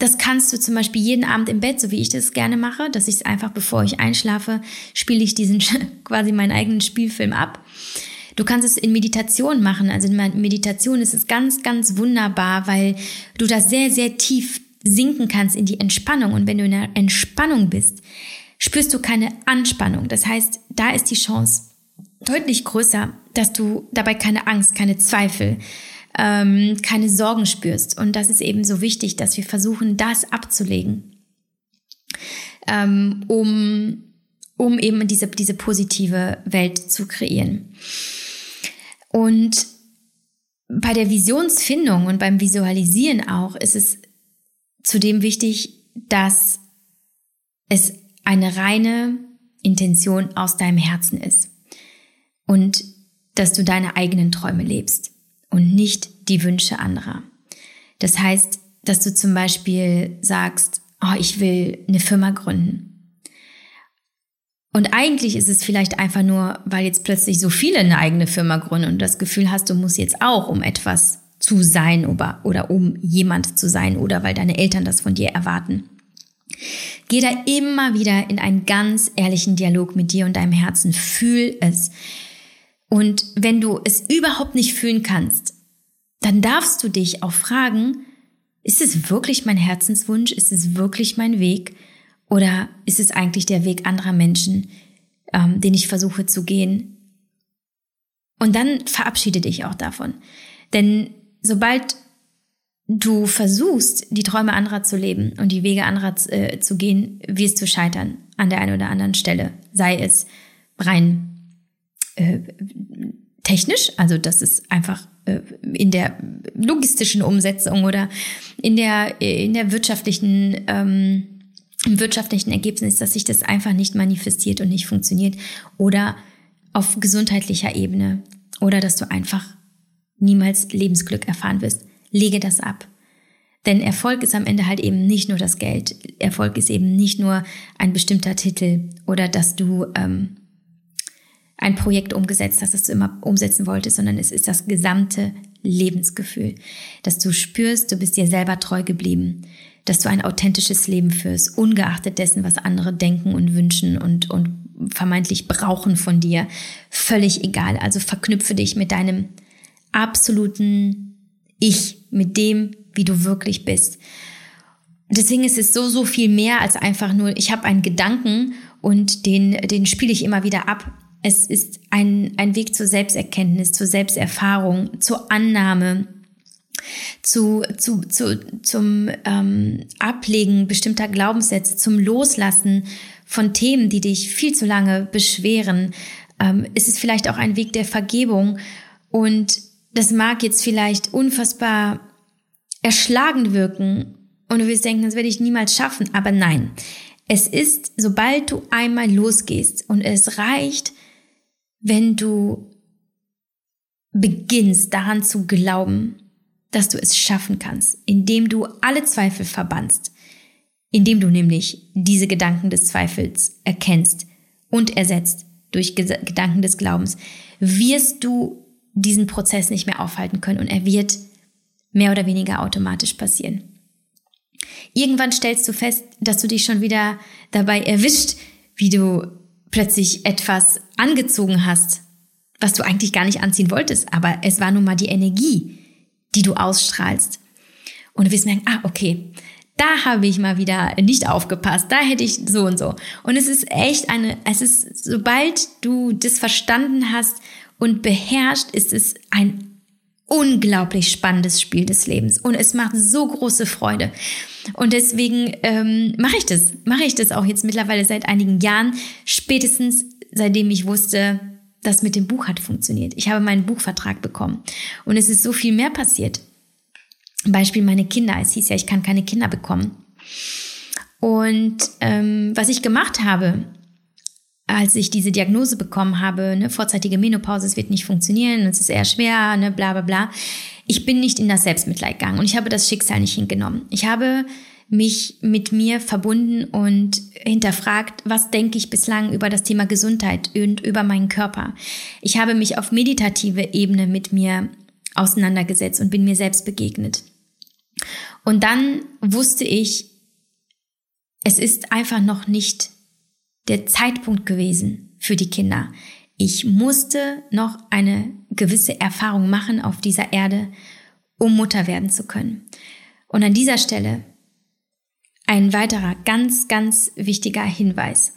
[SPEAKER 1] das kannst du zum Beispiel jeden Abend im Bett, so wie ich das gerne mache, dass ich es einfach, bevor ich einschlafe, spiele ich diesen quasi meinen eigenen Spielfilm ab. Du kannst es in Meditation machen. Also in Meditation ist es ganz, ganz wunderbar, weil du da sehr, sehr tief sinken kannst in die Entspannung. Und wenn du in der Entspannung bist, spürst du keine Anspannung. Das heißt, da ist die Chance deutlich größer, dass du dabei keine Angst, keine Zweifel, ähm, keine Sorgen spürst. Und das ist eben so wichtig, dass wir versuchen, das abzulegen, ähm, um, um eben diese, diese positive Welt zu kreieren. Und bei der Visionsfindung und beim Visualisieren auch ist es zudem wichtig, dass es eine reine Intention aus deinem Herzen ist und dass du deine eigenen Träume lebst und nicht die Wünsche anderer. Das heißt, dass du zum Beispiel sagst, oh, ich will eine Firma gründen. Und eigentlich ist es vielleicht einfach nur, weil jetzt plötzlich so viele eine eigene Firma gründen und das Gefühl hast, du musst jetzt auch um etwas zu sein oder, oder um jemand zu sein oder weil deine Eltern das von dir erwarten. Geh da immer wieder in einen ganz ehrlichen Dialog mit dir und deinem Herzen. Fühl es. Und wenn du es überhaupt nicht fühlen kannst, dann darfst du dich auch fragen, ist es wirklich mein Herzenswunsch? Ist es wirklich mein Weg? Oder ist es eigentlich der Weg anderer Menschen, ähm, den ich versuche zu gehen? Und dann verabschiede dich auch davon. Denn sobald du versuchst, die Träume anderer zu leben und die Wege anderer äh, zu gehen, wirst du scheitern an der einen oder anderen Stelle. Sei es rein äh, technisch, also das ist einfach äh, in der logistischen Umsetzung oder in der, in der wirtschaftlichen, ähm, im wirtschaftlichen Ergebnis, dass sich das einfach nicht manifestiert und nicht funktioniert oder auf gesundheitlicher Ebene oder dass du einfach niemals Lebensglück erfahren wirst lege das ab. Denn Erfolg ist am Ende halt eben nicht nur das Geld. Erfolg ist eben nicht nur ein bestimmter Titel oder dass du ähm, ein Projekt umgesetzt hast, das du immer umsetzen wolltest, sondern es ist das gesamte Lebensgefühl, dass du spürst, du bist dir selber treu geblieben, dass du ein authentisches Leben führst, ungeachtet dessen, was andere denken und wünschen und, und vermeintlich brauchen von dir. Völlig egal. Also verknüpfe dich mit deinem absoluten Ich, mit dem, wie du wirklich bist. Deswegen ist es so, so viel mehr als einfach nur, ich habe einen Gedanken und den, den spiele ich immer wieder ab. Es ist ein, ein Weg zur Selbsterkenntnis, zur Selbsterfahrung, zur Annahme, zu, zu, zu, zum ähm, Ablegen bestimmter Glaubenssätze, zum Loslassen von Themen, die dich viel zu lange beschweren. Ähm, es ist vielleicht auch ein Weg der Vergebung und das mag jetzt vielleicht unfassbar erschlagend wirken und du wirst denken, das werde ich niemals schaffen, aber nein. Es ist, sobald du einmal losgehst und es reicht, wenn du beginnst daran zu glauben, dass du es schaffen kannst, indem du alle Zweifel verbannst, indem du nämlich diese Gedanken des Zweifels erkennst und ersetzt durch Gedanken des Glaubens, wirst du diesen Prozess nicht mehr aufhalten können und er wird mehr oder weniger automatisch passieren. Irgendwann stellst du fest, dass du dich schon wieder dabei erwischt, wie du plötzlich etwas angezogen hast, was du eigentlich gar nicht anziehen wolltest, aber es war nun mal die Energie, die du ausstrahlst. Und du wirst merken, ah, okay, da habe ich mal wieder nicht aufgepasst, da hätte ich so und so. Und es ist echt eine, es ist, sobald du das verstanden hast und beherrscht, ist es ein unglaublich spannendes Spiel des Lebens und es macht so große Freude. Und deswegen ähm, mache ich das, mache ich das auch jetzt mittlerweile seit einigen Jahren, spätestens seitdem ich wusste, das mit dem Buch hat funktioniert. Ich habe meinen Buchvertrag bekommen und es ist so viel mehr passiert. Beispiel meine Kinder. Es hieß ja, ich kann keine Kinder bekommen. Und ähm, was ich gemacht habe, als ich diese Diagnose bekommen habe, ne, vorzeitige Menopause, es wird nicht funktionieren, es ist eher schwer, ne, bla bla bla. Ich bin nicht in das Selbstmitleid gegangen und ich habe das Schicksal nicht hingenommen. Ich habe mich mit mir verbunden und hinterfragt, was denke ich bislang über das Thema Gesundheit und über meinen Körper. Ich habe mich auf meditative Ebene mit mir auseinandergesetzt und bin mir selbst begegnet. Und dann wusste ich, es ist einfach noch nicht der Zeitpunkt gewesen für die Kinder. Ich musste noch eine gewisse Erfahrung machen auf dieser Erde, um Mutter werden zu können. Und an dieser Stelle ein weiterer ganz, ganz wichtiger Hinweis.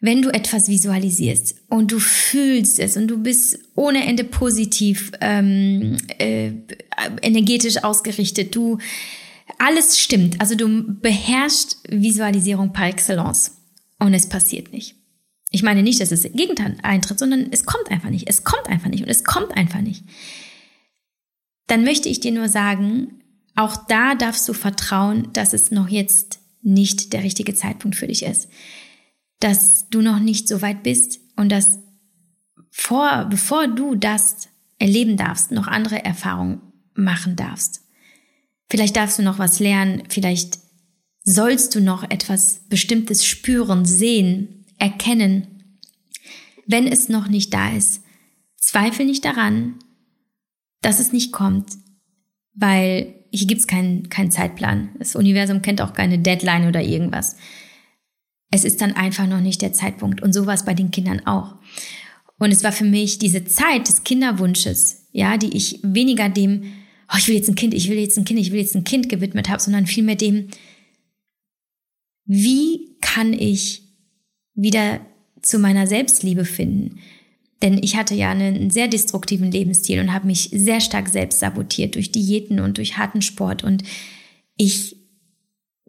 [SPEAKER 1] Wenn du etwas visualisierst und du fühlst es und du bist ohne Ende positiv, ähm, äh, energetisch ausgerichtet, du alles stimmt, also du beherrschst Visualisierung par excellence und es passiert nicht. Ich meine nicht, dass es das Gegenteil eintritt, sondern es kommt einfach nicht. Es kommt einfach nicht und es kommt einfach nicht. Dann möchte ich dir nur sagen, auch da darfst du vertrauen, dass es noch jetzt nicht der richtige Zeitpunkt für dich ist. Dass du noch nicht so weit bist und dass vor, bevor du das erleben darfst, noch andere Erfahrungen machen darfst. Vielleicht darfst du noch was lernen, vielleicht sollst du noch etwas Bestimmtes spüren, sehen, erkennen. Wenn es noch nicht da ist, zweifel nicht daran, dass es nicht kommt, weil hier gibt's keinen, keinen Zeitplan. Das Universum kennt auch keine Deadline oder irgendwas. Es ist dann einfach noch nicht der Zeitpunkt. Und so war es bei den Kindern auch. Und es war für mich diese Zeit des Kinderwunsches, ja, die ich weniger dem, oh, ich will jetzt ein Kind, ich will jetzt ein Kind, ich will jetzt ein Kind gewidmet habe, sondern vielmehr dem, wie kann ich wieder zu meiner Selbstliebe finden? Denn ich hatte ja einen sehr destruktiven Lebensstil und habe mich sehr stark selbst sabotiert durch Diäten und durch harten Sport. Und ich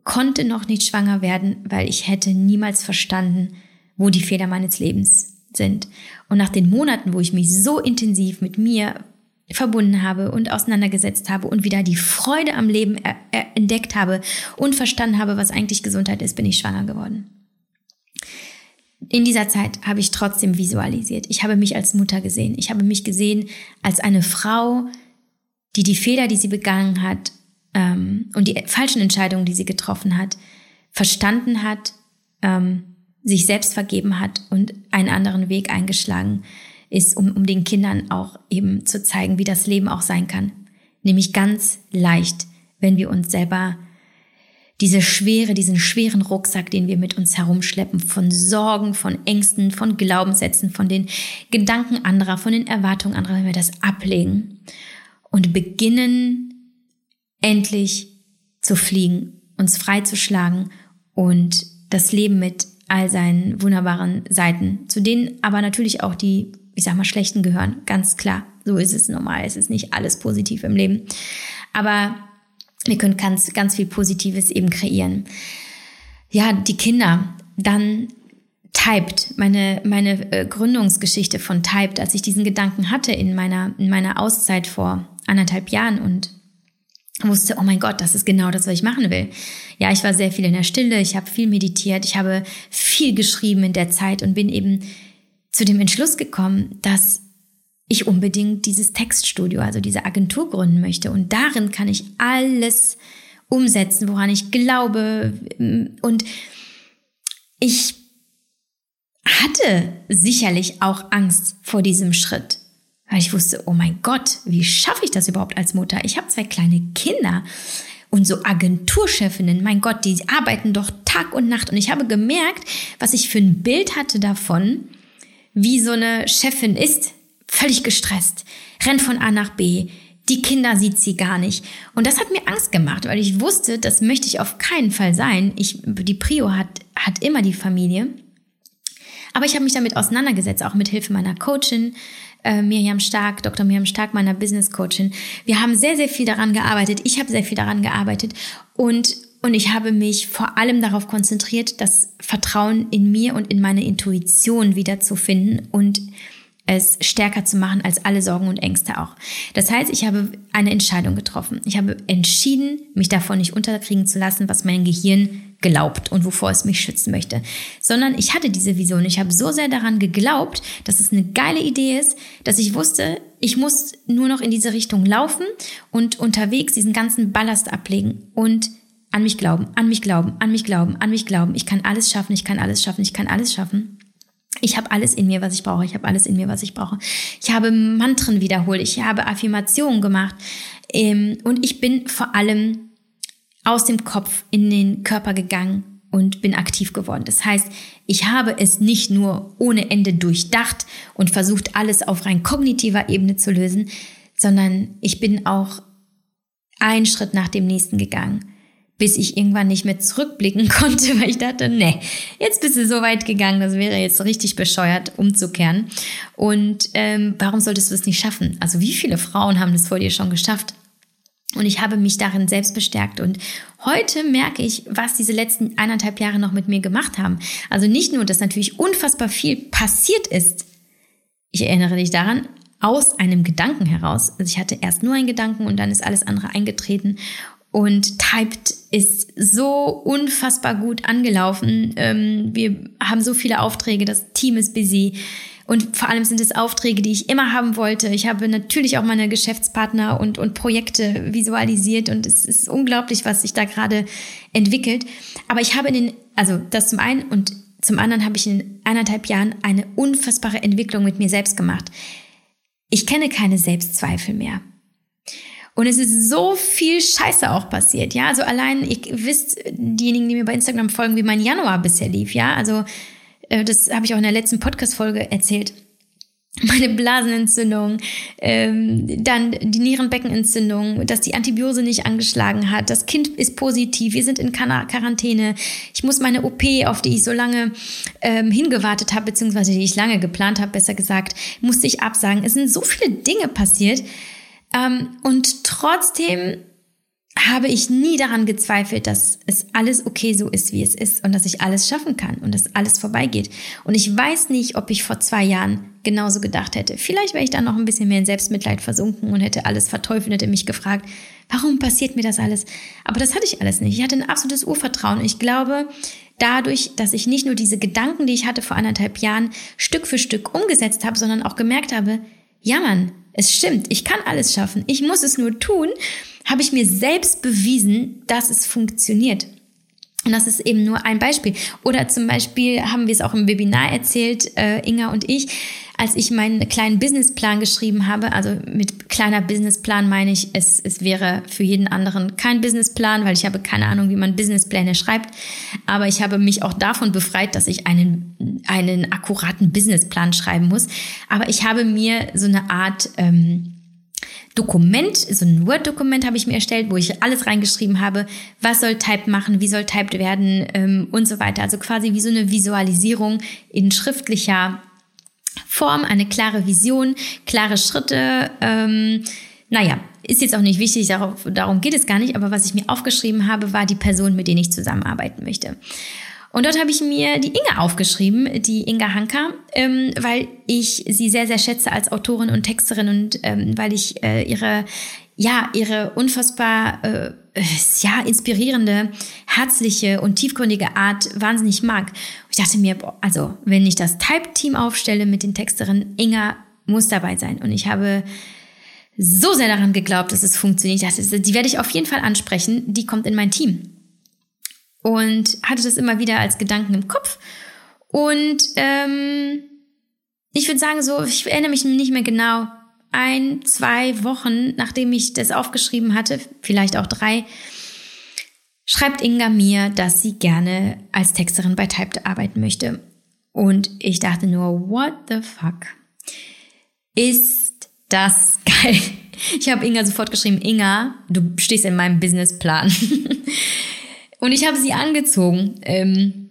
[SPEAKER 1] konnte noch nicht schwanger werden, weil ich hätte niemals verstanden, wo die Fehler meines Lebens sind. Und nach den Monaten, wo ich mich so intensiv mit mir verbunden habe und auseinandergesetzt habe und wieder die Freude am Leben entdeckt habe und verstanden habe, was eigentlich Gesundheit ist, bin ich schwanger geworden. In dieser Zeit habe ich trotzdem visualisiert. Ich habe mich als Mutter gesehen. Ich habe mich gesehen als eine Frau, die die Fehler, die sie begangen hat ähm, und die falschen Entscheidungen, die sie getroffen hat, verstanden hat, ähm, sich selbst vergeben hat und einen anderen Weg eingeschlagen ist, um, um den Kindern auch eben zu zeigen, wie das Leben auch sein kann. Nämlich ganz leicht, wenn wir uns selber diese schwere, diesen schweren Rucksack, den wir mit uns herumschleppen, von Sorgen, von Ängsten, von Glaubenssätzen, von den Gedanken anderer, von den Erwartungen anderer, wenn wir das ablegen und beginnen, endlich zu fliegen, uns freizuschlagen und das Leben mit all seinen wunderbaren Seiten, zu denen aber natürlich auch die, ich sag mal, schlechten gehören, ganz klar. So ist es normal. Es ist nicht alles positiv im Leben. Aber wir können ganz, ganz viel Positives eben kreieren. Ja, die Kinder, dann Typed, meine, meine äh, Gründungsgeschichte von Typed, als ich diesen Gedanken hatte in meiner, in meiner Auszeit vor anderthalb Jahren und wusste, oh mein Gott, das ist genau das, was ich machen will. Ja, ich war sehr viel in der Stille, ich habe viel meditiert, ich habe viel geschrieben in der Zeit und bin eben zu dem Entschluss gekommen, dass ich unbedingt dieses Textstudio, also diese Agentur gründen möchte. Und darin kann ich alles umsetzen, woran ich glaube. Und ich hatte sicherlich auch Angst vor diesem Schritt, weil ich wusste, oh mein Gott, wie schaffe ich das überhaupt als Mutter? Ich habe zwei kleine Kinder und so Agenturchefinnen, mein Gott, die arbeiten doch Tag und Nacht. Und ich habe gemerkt, was ich für ein Bild hatte davon, wie so eine Chefin ist, völlig gestresst, rennt von A nach B, die Kinder sieht sie gar nicht. Und das hat mir Angst gemacht, weil ich wusste, das möchte ich auf keinen Fall sein. Ich, die Prio hat, hat immer die Familie. Aber ich habe mich damit auseinandergesetzt, auch mit Hilfe meiner Coachin, äh, Miriam Stark, Dr. Miriam Stark, meiner Business Coachin. Wir haben sehr, sehr viel daran gearbeitet. Ich habe sehr viel daran gearbeitet. Und, und ich habe mich vor allem darauf konzentriert, das Vertrauen in mir und in meine Intuition wiederzufinden und es stärker zu machen als alle Sorgen und Ängste auch. Das heißt, ich habe eine Entscheidung getroffen. Ich habe entschieden, mich davon nicht unterkriegen zu lassen, was mein Gehirn glaubt und wovor es mich schützen möchte, sondern ich hatte diese Vision. Ich habe so sehr daran geglaubt, dass es eine geile Idee ist, dass ich wusste, ich muss nur noch in diese Richtung laufen und unterwegs diesen ganzen Ballast ablegen und an mich glauben, an mich glauben, an mich glauben, an mich glauben. Ich kann alles schaffen, ich kann alles schaffen, ich kann alles schaffen. Ich habe alles in mir, was ich brauche. Ich habe alles in mir, was ich brauche. Ich habe Mantren wiederholt. Ich habe Affirmationen gemacht. Ähm, und ich bin vor allem aus dem Kopf in den Körper gegangen und bin aktiv geworden. Das heißt, ich habe es nicht nur ohne Ende durchdacht und versucht, alles auf rein kognitiver Ebene zu lösen, sondern ich bin auch einen Schritt nach dem nächsten gegangen bis ich irgendwann nicht mehr zurückblicken konnte, weil ich dachte, nee, jetzt bist du so weit gegangen, das wäre jetzt richtig bescheuert, umzukehren. Und ähm, warum solltest du es nicht schaffen? Also wie viele Frauen haben das vor dir schon geschafft? Und ich habe mich darin selbst bestärkt. Und heute merke ich, was diese letzten eineinhalb Jahre noch mit mir gemacht haben. Also nicht nur, dass natürlich unfassbar viel passiert ist. Ich erinnere dich daran, aus einem Gedanken heraus. Also ich hatte erst nur einen Gedanken und dann ist alles andere eingetreten. Und Typed ist so unfassbar gut angelaufen. Ähm, wir haben so viele Aufträge, das Team ist busy. Und vor allem sind es Aufträge, die ich immer haben wollte. Ich habe natürlich auch meine Geschäftspartner und, und Projekte visualisiert und es ist unglaublich, was sich da gerade entwickelt. Aber ich habe in den, also das zum einen und zum anderen habe ich in eineinhalb Jahren eine unfassbare Entwicklung mit mir selbst gemacht. Ich kenne keine Selbstzweifel mehr. Und es ist so viel Scheiße auch passiert, ja. Also allein, ihr wisst, diejenigen, die mir bei Instagram folgen, wie mein Januar bisher lief, ja. Also äh, das habe ich auch in der letzten Podcast-Folge erzählt. Meine Blasenentzündung, ähm, dann die Nierenbeckenentzündung, dass die Antibiose nicht angeschlagen hat, das Kind ist positiv, wir sind in Quarantäne, ich muss meine OP, auf die ich so lange ähm, hingewartet habe, beziehungsweise die ich lange geplant habe, besser gesagt, musste ich absagen. Es sind so viele Dinge passiert ähm, und trotzdem habe ich nie daran gezweifelt, dass es alles okay so ist, wie es ist und dass ich alles schaffen kann und dass alles vorbeigeht. Und ich weiß nicht, ob ich vor zwei Jahren genauso gedacht hätte. Vielleicht wäre ich dann noch ein bisschen mehr in Selbstmitleid versunken und hätte alles verteufelt, hätte mich gefragt, warum passiert mir das alles? Aber das hatte ich alles nicht. Ich hatte ein absolutes Urvertrauen. Ich glaube, dadurch, dass ich nicht nur diese Gedanken, die ich hatte vor anderthalb Jahren, Stück für Stück umgesetzt habe, sondern auch gemerkt habe, ja Mann, es stimmt, ich kann alles schaffen, ich muss es nur tun, habe ich mir selbst bewiesen, dass es funktioniert. Und das ist eben nur ein Beispiel. Oder zum Beispiel haben wir es auch im Webinar erzählt, äh, Inga und ich, als ich meinen kleinen Businessplan geschrieben habe. Also mit kleiner Businessplan meine ich, es, es wäre für jeden anderen kein Businessplan, weil ich habe keine Ahnung, wie man Businesspläne schreibt. Aber ich habe mich auch davon befreit, dass ich einen, einen akkuraten Businessplan schreiben muss. Aber ich habe mir so eine Art... Ähm, Dokument, so ein Word-Dokument habe ich mir erstellt, wo ich alles reingeschrieben habe, was soll Type machen, wie soll Typed werden ähm, und so weiter. Also quasi wie so eine Visualisierung in schriftlicher Form, eine klare Vision, klare Schritte. Ähm, naja, ist jetzt auch nicht wichtig, darauf, darum geht es gar nicht, aber was ich mir aufgeschrieben habe, war die Person, mit der ich zusammenarbeiten möchte. Und dort habe ich mir die Inga aufgeschrieben, die Inga Hanka, ähm, weil ich sie sehr, sehr schätze als Autorin und Texterin und ähm, weil ich äh, ihre, ja, ihre unfassbar, äh, ja, inspirierende, herzliche und tiefgründige Art wahnsinnig mag. Ich dachte mir, boah, also, wenn ich das Type-Team aufstelle mit den Texterinnen, Inga muss dabei sein. Und ich habe so sehr daran geglaubt, dass es funktioniert. Das ist, die werde ich auf jeden Fall ansprechen. Die kommt in mein Team und hatte das immer wieder als Gedanken im Kopf. Und ähm, ich würde sagen, so, ich erinnere mich nicht mehr genau, ein, zwei Wochen, nachdem ich das aufgeschrieben hatte, vielleicht auch drei, schreibt Inga mir, dass sie gerne als Texterin bei Typed arbeiten möchte. Und ich dachte nur, what the fuck? Ist das geil? Ich habe Inga sofort geschrieben, Inga, du stehst in meinem Businessplan. Und ich habe sie angezogen. Ähm,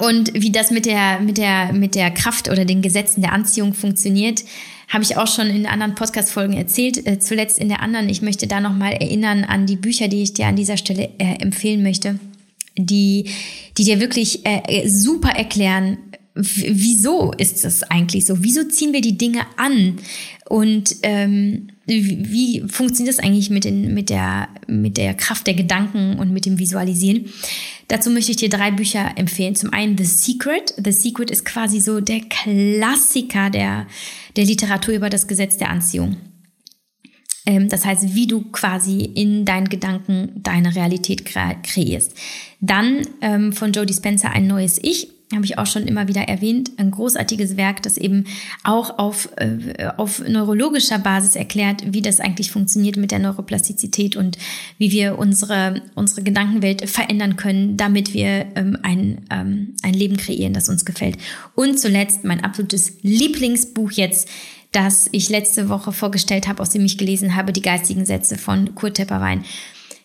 [SPEAKER 1] und wie das mit der, mit der, mit der Kraft oder den Gesetzen der Anziehung funktioniert, habe ich auch schon in anderen Podcast-Folgen erzählt. Äh, zuletzt in der anderen. Ich möchte da nochmal erinnern an die Bücher, die ich dir an dieser Stelle äh, empfehlen möchte, die, die dir wirklich äh, super erklären, wieso ist das eigentlich so? Wieso ziehen wir die Dinge an? Und ähm, wie, wie funktioniert das eigentlich mit, den, mit, der, mit der Kraft der Gedanken und mit dem Visualisieren? Dazu möchte ich dir drei Bücher empfehlen. Zum einen The Secret. The Secret ist quasi so der Klassiker der, der Literatur über das Gesetz der Anziehung. Ähm, das heißt, wie du quasi in deinen Gedanken deine Realität kreierst. Dann ähm, von Jodie Spencer ein neues Ich habe ich auch schon immer wieder erwähnt, ein großartiges Werk, das eben auch auf, äh, auf neurologischer Basis erklärt, wie das eigentlich funktioniert mit der Neuroplastizität und wie wir unsere, unsere Gedankenwelt verändern können, damit wir ähm, ein, ähm, ein Leben kreieren, das uns gefällt. Und zuletzt mein absolutes Lieblingsbuch jetzt, das ich letzte Woche vorgestellt habe, aus dem ich gelesen habe, Die geistigen Sätze von Kurt Tepperwein.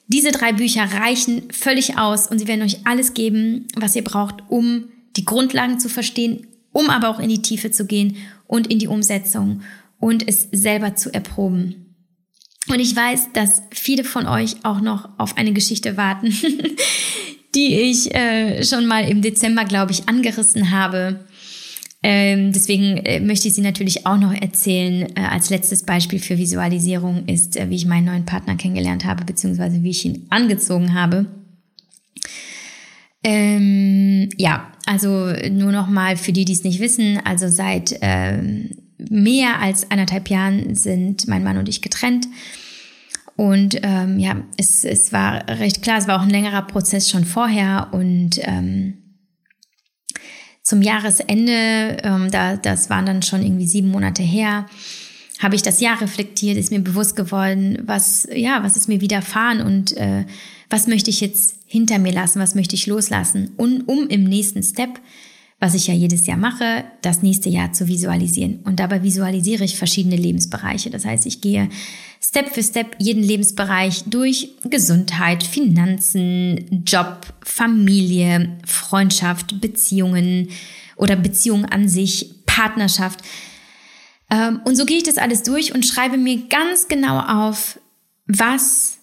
[SPEAKER 1] Diese drei Bücher reichen völlig aus und sie werden euch alles geben, was ihr braucht, um die Grundlagen zu verstehen, um aber auch in die Tiefe zu gehen und in die Umsetzung und es selber zu erproben. Und ich weiß, dass viele von euch auch noch auf eine Geschichte warten, die ich äh, schon mal im Dezember, glaube ich, angerissen habe. Ähm, deswegen äh, möchte ich sie natürlich auch noch erzählen. Äh, als letztes Beispiel für Visualisierung ist, äh, wie ich meinen neuen Partner kennengelernt habe, beziehungsweise wie ich ihn angezogen habe. Ähm, ja, also nur noch mal für die, die es nicht wissen, also seit ähm, mehr als anderthalb Jahren sind mein Mann und ich getrennt. Und ähm, ja, es, es war recht klar, es war auch ein längerer Prozess schon vorher. Und ähm, zum Jahresende, ähm, da, das waren dann schon irgendwie sieben Monate her, habe ich das Jahr reflektiert, ist mir bewusst geworden, was, ja, was ist mir widerfahren. Und äh, was möchte ich jetzt hinter mir lassen, was möchte ich loslassen, und, um im nächsten Step was ich ja jedes Jahr mache, das nächste Jahr zu visualisieren. Und dabei visualisiere ich verschiedene Lebensbereiche. Das heißt, ich gehe Step für Step jeden Lebensbereich durch Gesundheit, Finanzen, Job, Familie, Freundschaft, Beziehungen oder Beziehungen an sich, Partnerschaft. Ähm, und so gehe ich das alles durch und schreibe mir ganz genau auf, was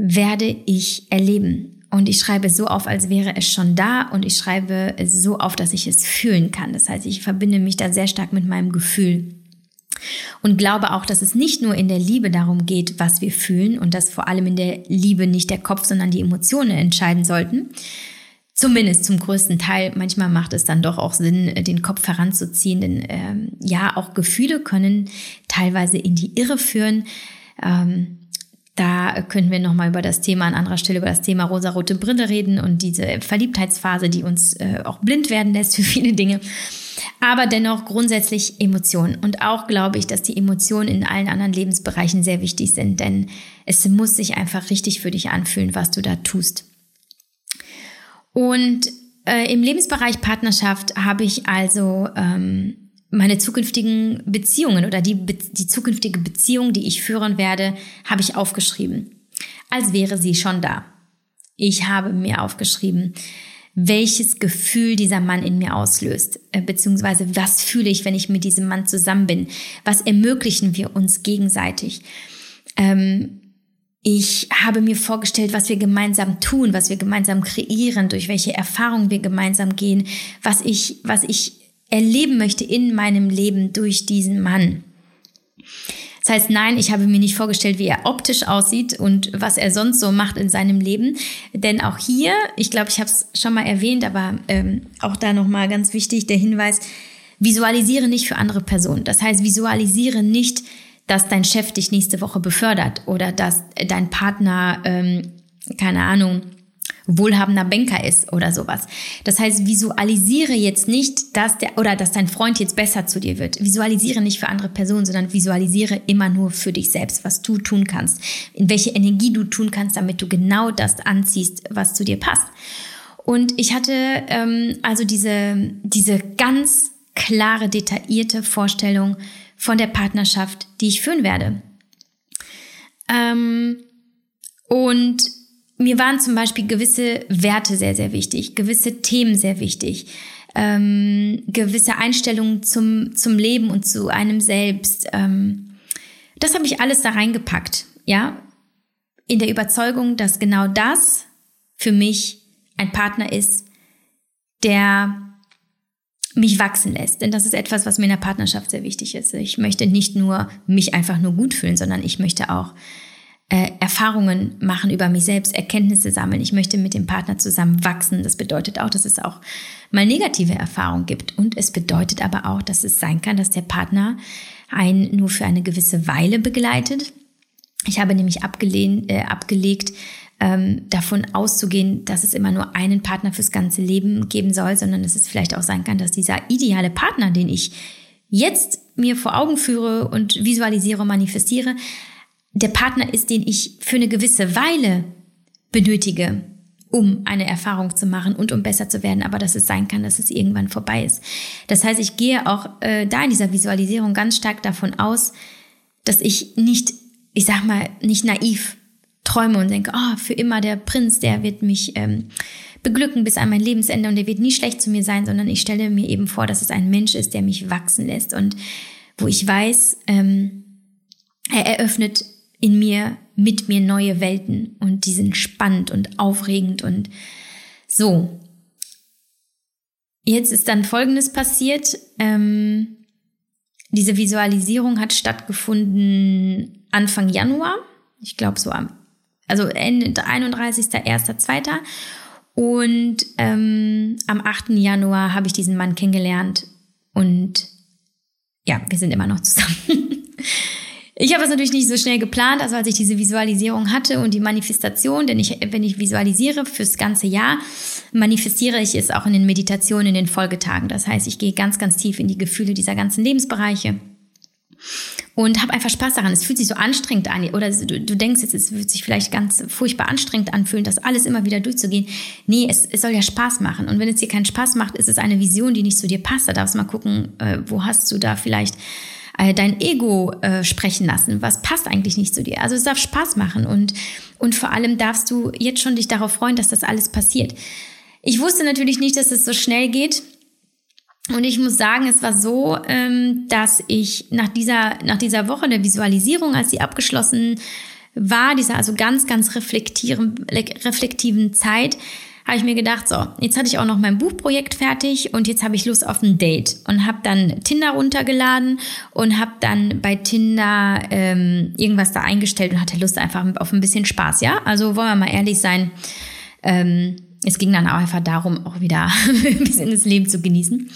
[SPEAKER 1] werde ich erleben? Und ich schreibe so auf, als wäre es schon da und ich schreibe so auf, dass ich es fühlen kann. Das heißt, ich verbinde mich da sehr stark mit meinem Gefühl. Und glaube auch, dass es nicht nur in der Liebe darum geht, was wir fühlen und dass vor allem in der Liebe nicht der Kopf, sondern die Emotionen entscheiden sollten. Zumindest zum größten Teil. Manchmal macht es dann doch auch Sinn, den Kopf heranzuziehen, denn ähm, ja, auch Gefühle können teilweise in die Irre führen. Ähm, da können wir nochmal über das Thema an anderer Stelle, über das Thema rosarote Brille reden und diese Verliebtheitsphase, die uns äh, auch blind werden lässt für viele Dinge. Aber dennoch grundsätzlich Emotionen. Und auch glaube ich, dass die Emotionen in allen anderen Lebensbereichen sehr wichtig sind, denn es muss sich einfach richtig für dich anfühlen, was du da tust. Und äh, im Lebensbereich Partnerschaft habe ich also ähm, meine zukünftigen Beziehungen oder die, die zukünftige Beziehung, die ich führen werde, habe ich aufgeschrieben. Als wäre sie schon da. Ich habe mir aufgeschrieben, welches Gefühl dieser Mann in mir auslöst, äh, beziehungsweise was fühle ich, wenn ich mit diesem Mann zusammen bin, was ermöglichen wir uns gegenseitig. Ähm, ich habe mir vorgestellt, was wir gemeinsam tun, was wir gemeinsam kreieren, durch welche Erfahrungen wir gemeinsam gehen, was ich, was ich erleben möchte in meinem Leben durch diesen Mann. Das heißt, nein, ich habe mir nicht vorgestellt, wie er optisch aussieht und was er sonst so macht in seinem Leben. Denn auch hier, ich glaube, ich habe es schon mal erwähnt, aber ähm, auch da nochmal ganz wichtig der Hinweis, visualisiere nicht für andere Personen. Das heißt, visualisiere nicht, dass dein Chef dich nächste Woche befördert oder dass dein Partner, ähm, keine Ahnung, wohlhabender Banker ist oder sowas. Das heißt, visualisiere jetzt nicht, dass der oder dass dein Freund jetzt besser zu dir wird. Visualisiere nicht für andere Personen, sondern visualisiere immer nur für dich selbst, was du tun kannst, in welche Energie du tun kannst, damit du genau das anziehst, was zu dir passt. Und ich hatte ähm, also diese diese ganz klare, detaillierte Vorstellung von der Partnerschaft, die ich führen werde. Ähm, und mir waren zum Beispiel gewisse Werte sehr, sehr wichtig, gewisse Themen sehr wichtig, ähm, gewisse Einstellungen zum, zum Leben und zu einem selbst. Ähm, das habe ich alles da reingepackt, ja, in der Überzeugung, dass genau das für mich ein Partner ist, der mich wachsen lässt. Denn das ist etwas, was mir in der Partnerschaft sehr wichtig ist. Ich möchte nicht nur mich einfach nur gut fühlen, sondern ich möchte auch äh, Erfahrungen machen über mich selbst, Erkenntnisse sammeln. Ich möchte mit dem Partner zusammen wachsen. Das bedeutet auch, dass es auch mal negative Erfahrungen gibt. Und es bedeutet aber auch, dass es sein kann, dass der Partner einen nur für eine gewisse Weile begleitet. Ich habe nämlich abgelehnt, äh, abgelegt, ähm, davon auszugehen, dass es immer nur einen Partner fürs ganze Leben geben soll, sondern dass es vielleicht auch sein kann, dass dieser ideale Partner, den ich jetzt mir vor Augen führe und visualisiere, manifestiere, der Partner ist, den ich für eine gewisse Weile benötige, um eine Erfahrung zu machen und um besser zu werden, aber dass es sein kann, dass es irgendwann vorbei ist. Das heißt, ich gehe auch äh, da in dieser Visualisierung ganz stark davon aus, dass ich nicht, ich sag mal, nicht naiv träume und denke, oh, für immer der Prinz, der wird mich ähm, beglücken bis an mein Lebensende und der wird nie schlecht zu mir sein, sondern ich stelle mir eben vor, dass es ein Mensch ist, der mich wachsen lässt und wo ich weiß, ähm, er eröffnet in mir, mit mir neue Welten und die sind spannend und aufregend und so. Jetzt ist dann Folgendes passiert. Ähm, diese Visualisierung hat stattgefunden Anfang Januar. Ich glaube so am, also Ende 31.01.02. Und ähm, am 8. Januar habe ich diesen Mann kennengelernt und ja, wir sind immer noch zusammen. Ich habe es natürlich nicht so schnell geplant, also als ich diese Visualisierung hatte und die Manifestation, denn ich, wenn ich visualisiere fürs ganze Jahr, manifestiere ich es auch in den Meditationen, in den Folgetagen. Das heißt, ich gehe ganz, ganz tief in die Gefühle dieser ganzen Lebensbereiche und habe einfach Spaß daran. Es fühlt sich so anstrengend an oder du, du denkst jetzt, es wird sich vielleicht ganz furchtbar anstrengend anfühlen, das alles immer wieder durchzugehen. Nee, es, es soll ja Spaß machen. Und wenn es dir keinen Spaß macht, ist es eine Vision, die nicht zu dir passt. Da darfst du mal gucken, äh, wo hast du da vielleicht äh, dein Ego äh, sprechen lassen. Was passt eigentlich nicht zu dir? Also es darf Spaß machen und, und vor allem darfst du jetzt schon dich darauf freuen, dass das alles passiert. Ich wusste natürlich nicht, dass es so schnell geht. Und ich muss sagen, es war so, ähm, dass ich nach dieser, nach dieser Woche der Visualisierung, als sie abgeschlossen war, dieser also ganz, ganz reflektieren, reflektiven Zeit, habe ich mir gedacht, so, jetzt hatte ich auch noch mein Buchprojekt fertig und jetzt habe ich Lust auf ein Date und habe dann Tinder runtergeladen und habe dann bei Tinder ähm, irgendwas da eingestellt und hatte Lust einfach auf ein bisschen Spaß, ja? Also wollen wir mal ehrlich sein, ähm, es ging dann auch einfach darum, auch wieder ein bisschen das Leben zu genießen.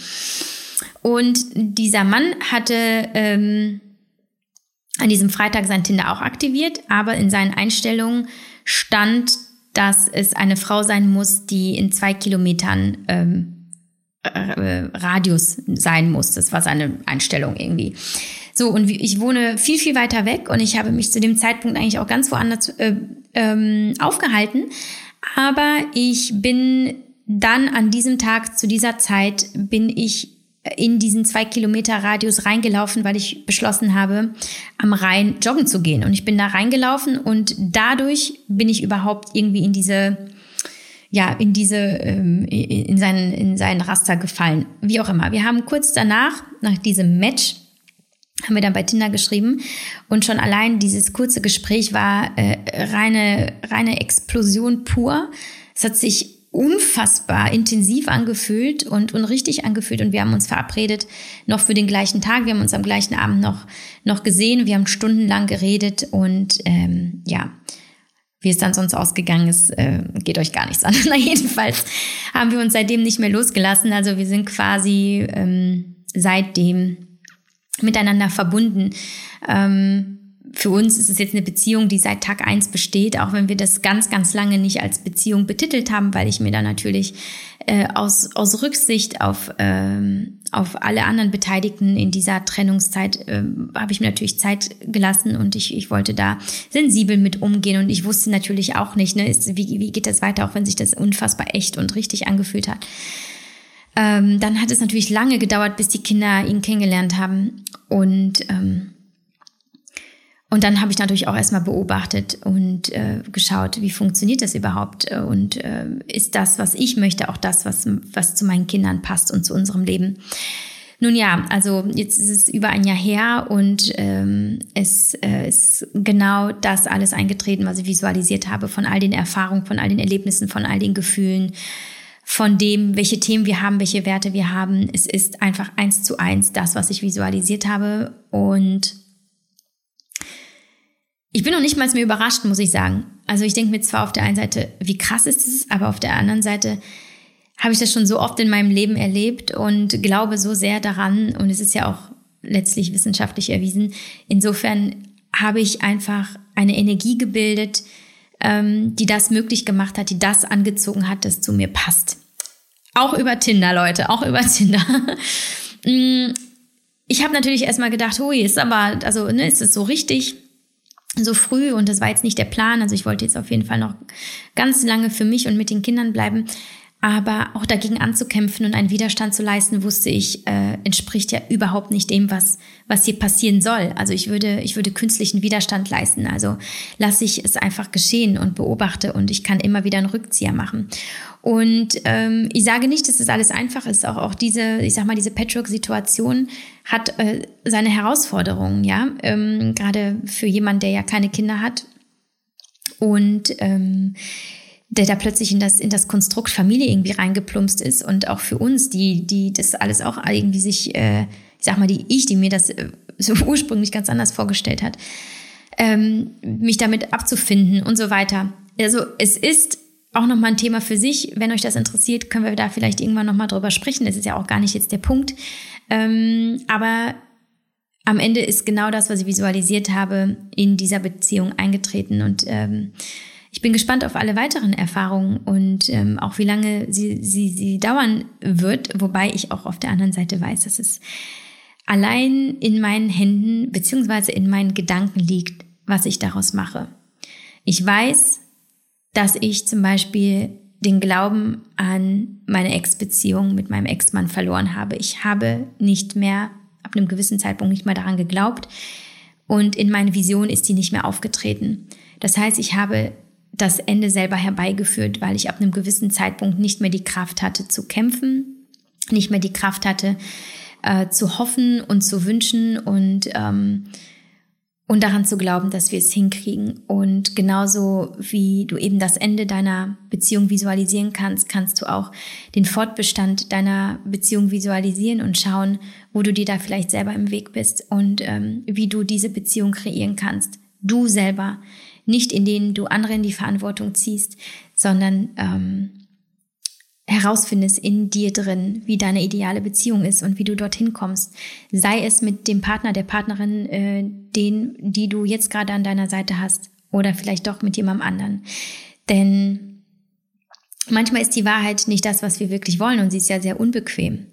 [SPEAKER 1] Und dieser Mann hatte ähm, an diesem Freitag sein Tinder auch aktiviert, aber in seinen Einstellungen stand, dass es eine Frau sein muss, die in zwei Kilometern ähm, äh, Radius sein muss. Das war seine Einstellung irgendwie. So, und ich wohne viel, viel weiter weg und ich habe mich zu dem Zeitpunkt eigentlich auch ganz woanders äh, ähm, aufgehalten. Aber ich bin dann an diesem Tag, zu dieser Zeit, bin ich in diesen zwei Kilometer Radius reingelaufen, weil ich beschlossen habe, am Rhein joggen zu gehen. Und ich bin da reingelaufen und dadurch bin ich überhaupt irgendwie in diese, ja, in diese, ähm, in seinen, in seinen Raster gefallen. Wie auch immer. Wir haben kurz danach, nach diesem Match, haben wir dann bei Tinder geschrieben und schon allein dieses kurze Gespräch war äh, reine, reine Explosion pur. Es hat sich unfassbar intensiv angefühlt und, und richtig angefühlt und wir haben uns verabredet noch für den gleichen Tag. Wir haben uns am gleichen Abend noch, noch gesehen. Wir haben stundenlang geredet und ähm, ja, wie es dann sonst ausgegangen ist, äh, geht euch gar nichts an. Na, jedenfalls haben wir uns seitdem nicht mehr losgelassen. Also wir sind quasi ähm, seitdem miteinander verbunden. Ähm, für uns ist es jetzt eine Beziehung, die seit Tag eins besteht, auch wenn wir das ganz, ganz lange nicht als Beziehung betitelt haben, weil ich mir da natürlich äh, aus, aus Rücksicht auf, ähm, auf alle anderen Beteiligten in dieser Trennungszeit äh, habe ich mir natürlich Zeit gelassen und ich, ich wollte da sensibel mit umgehen und ich wusste natürlich auch nicht, ne, ist, wie, wie geht das weiter, auch wenn sich das unfassbar echt und richtig angefühlt hat. Ähm, dann hat es natürlich lange gedauert, bis die Kinder ihn kennengelernt haben und ähm, und dann habe ich natürlich auch erstmal beobachtet und äh, geschaut, wie funktioniert das überhaupt und äh, ist das, was ich möchte, auch das, was, was zu meinen Kindern passt und zu unserem Leben. Nun ja, also jetzt ist es über ein Jahr her und ähm, es äh, ist genau das alles eingetreten, was ich visualisiert habe, von all den Erfahrungen, von all den Erlebnissen, von all den Gefühlen, von dem, welche Themen wir haben, welche Werte wir haben. Es ist einfach eins zu eins das, was ich visualisiert habe und ich bin noch nicht mal mehr überrascht, muss ich sagen. Also ich denke mir zwar auf der einen Seite, wie krass ist es, aber auf der anderen Seite habe ich das schon so oft in meinem Leben erlebt und glaube so sehr daran und es ist ja auch letztlich wissenschaftlich erwiesen. Insofern habe ich einfach eine Energie gebildet, ähm, die das möglich gemacht hat, die das angezogen hat, das zu mir passt. Auch über Tinder, Leute, auch über Tinder. Mm, ich habe natürlich erstmal gedacht, hui, ist aber, also, ne, ist es so richtig? So früh und das war jetzt nicht der Plan. Also ich wollte jetzt auf jeden Fall noch ganz lange für mich und mit den Kindern bleiben. Aber auch dagegen anzukämpfen und einen Widerstand zu leisten, wusste ich, äh, entspricht ja überhaupt nicht dem, was, was hier passieren soll. Also ich würde, ich würde künstlichen Widerstand leisten. Also lasse ich es einfach geschehen und beobachte und ich kann immer wieder einen Rückzieher machen. Und ähm, ich sage nicht, dass das alles einfach ist. Auch, auch diese, ich sag mal, diese Patchwork-Situation hat äh, seine Herausforderungen, ja. Ähm, Gerade für jemanden, der ja keine Kinder hat. Und ähm, der da plötzlich in das, in das Konstrukt Familie irgendwie reingeplumpst ist und auch für uns, die, die das alles auch irgendwie sich, äh, ich sag mal, die ich, die mir das äh, so ursprünglich ganz anders vorgestellt hat, ähm, mich damit abzufinden und so weiter. Also es ist auch nochmal ein Thema für sich. Wenn euch das interessiert, können wir da vielleicht irgendwann nochmal drüber sprechen. Das ist ja auch gar nicht jetzt der Punkt. Ähm, aber am Ende ist genau das, was ich visualisiert habe, in dieser Beziehung eingetreten. Und ähm, ich bin gespannt auf alle weiteren Erfahrungen und ähm, auch wie lange sie, sie, sie dauern wird, wobei ich auch auf der anderen Seite weiß, dass es allein in meinen Händen beziehungsweise in meinen Gedanken liegt, was ich daraus mache. Ich weiß, dass ich zum Beispiel den Glauben an meine Ex-Beziehung mit meinem Ex-Mann verloren habe. Ich habe nicht mehr, ab einem gewissen Zeitpunkt nicht mehr daran geglaubt und in meine Vision ist die nicht mehr aufgetreten. Das heißt, ich habe das Ende selber herbeigeführt, weil ich ab einem gewissen Zeitpunkt nicht mehr die Kraft hatte zu kämpfen, nicht mehr die Kraft hatte äh, zu hoffen und zu wünschen und ähm, und daran zu glauben, dass wir es hinkriegen. Und genauso wie du eben das Ende deiner Beziehung visualisieren kannst, kannst du auch den Fortbestand deiner Beziehung visualisieren und schauen, wo du dir da vielleicht selber im Weg bist und ähm, wie du diese Beziehung kreieren kannst. Du selber, nicht in denen du andere in die Verantwortung ziehst, sondern ähm, herausfindest in dir drin, wie deine ideale Beziehung ist und wie du dorthin kommst. Sei es mit dem Partner, der Partnerin, äh, den, die du jetzt gerade an deiner Seite hast oder vielleicht doch mit jemandem anderen. Denn manchmal ist die Wahrheit nicht das, was wir wirklich wollen und sie ist ja sehr unbequem.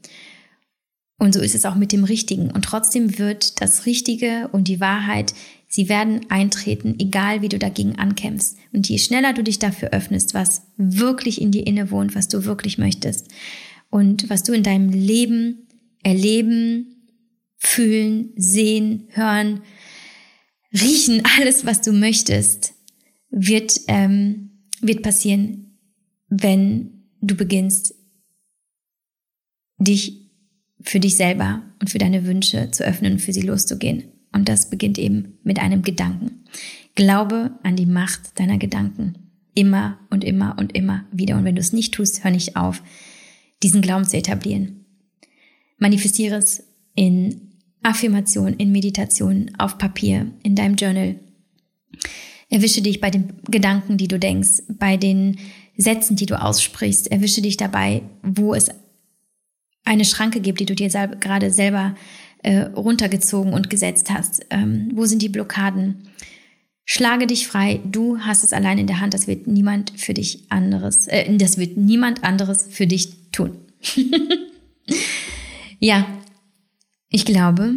[SPEAKER 1] Und so ist es auch mit dem Richtigen. Und trotzdem wird das Richtige und die Wahrheit, sie werden eintreten, egal wie du dagegen ankämpfst. Und je schneller du dich dafür öffnest, was wirklich in dir inne wohnt, was du wirklich möchtest und was du in deinem Leben erleben, fühlen, sehen, hören, riechen, alles, was du möchtest, wird, ähm, wird passieren, wenn du beginnst, dich für dich selber und für deine Wünsche zu öffnen und für sie loszugehen. Und das beginnt eben mit einem Gedanken. Glaube an die Macht deiner Gedanken. Immer und immer und immer wieder. Und wenn du es nicht tust, hör nicht auf, diesen Glauben zu etablieren. Manifestiere es in Affirmation, in Meditation, auf Papier, in deinem Journal. Erwische dich bei den Gedanken, die du denkst, bei den Sätzen, die du aussprichst. Erwische dich dabei, wo es eine Schranke gibt, die du dir gerade selber äh, runtergezogen und gesetzt hast. Ähm, wo sind die Blockaden? Schlage dich frei. Du hast es allein in der Hand. Das wird niemand für dich anderes, äh, das wird niemand anderes für dich tun. ja, ich glaube,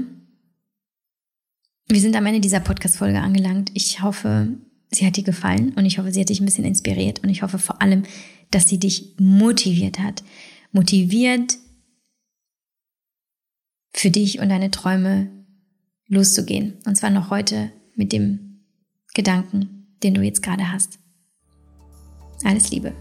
[SPEAKER 1] wir sind am Ende dieser Podcast-Folge angelangt. Ich hoffe, sie hat dir gefallen und ich hoffe, sie hat dich ein bisschen inspiriert und ich hoffe vor allem, dass sie dich motiviert hat. Motiviert, für dich und deine Träume loszugehen. Und zwar noch heute mit dem Gedanken, den du jetzt gerade hast. Alles Liebe.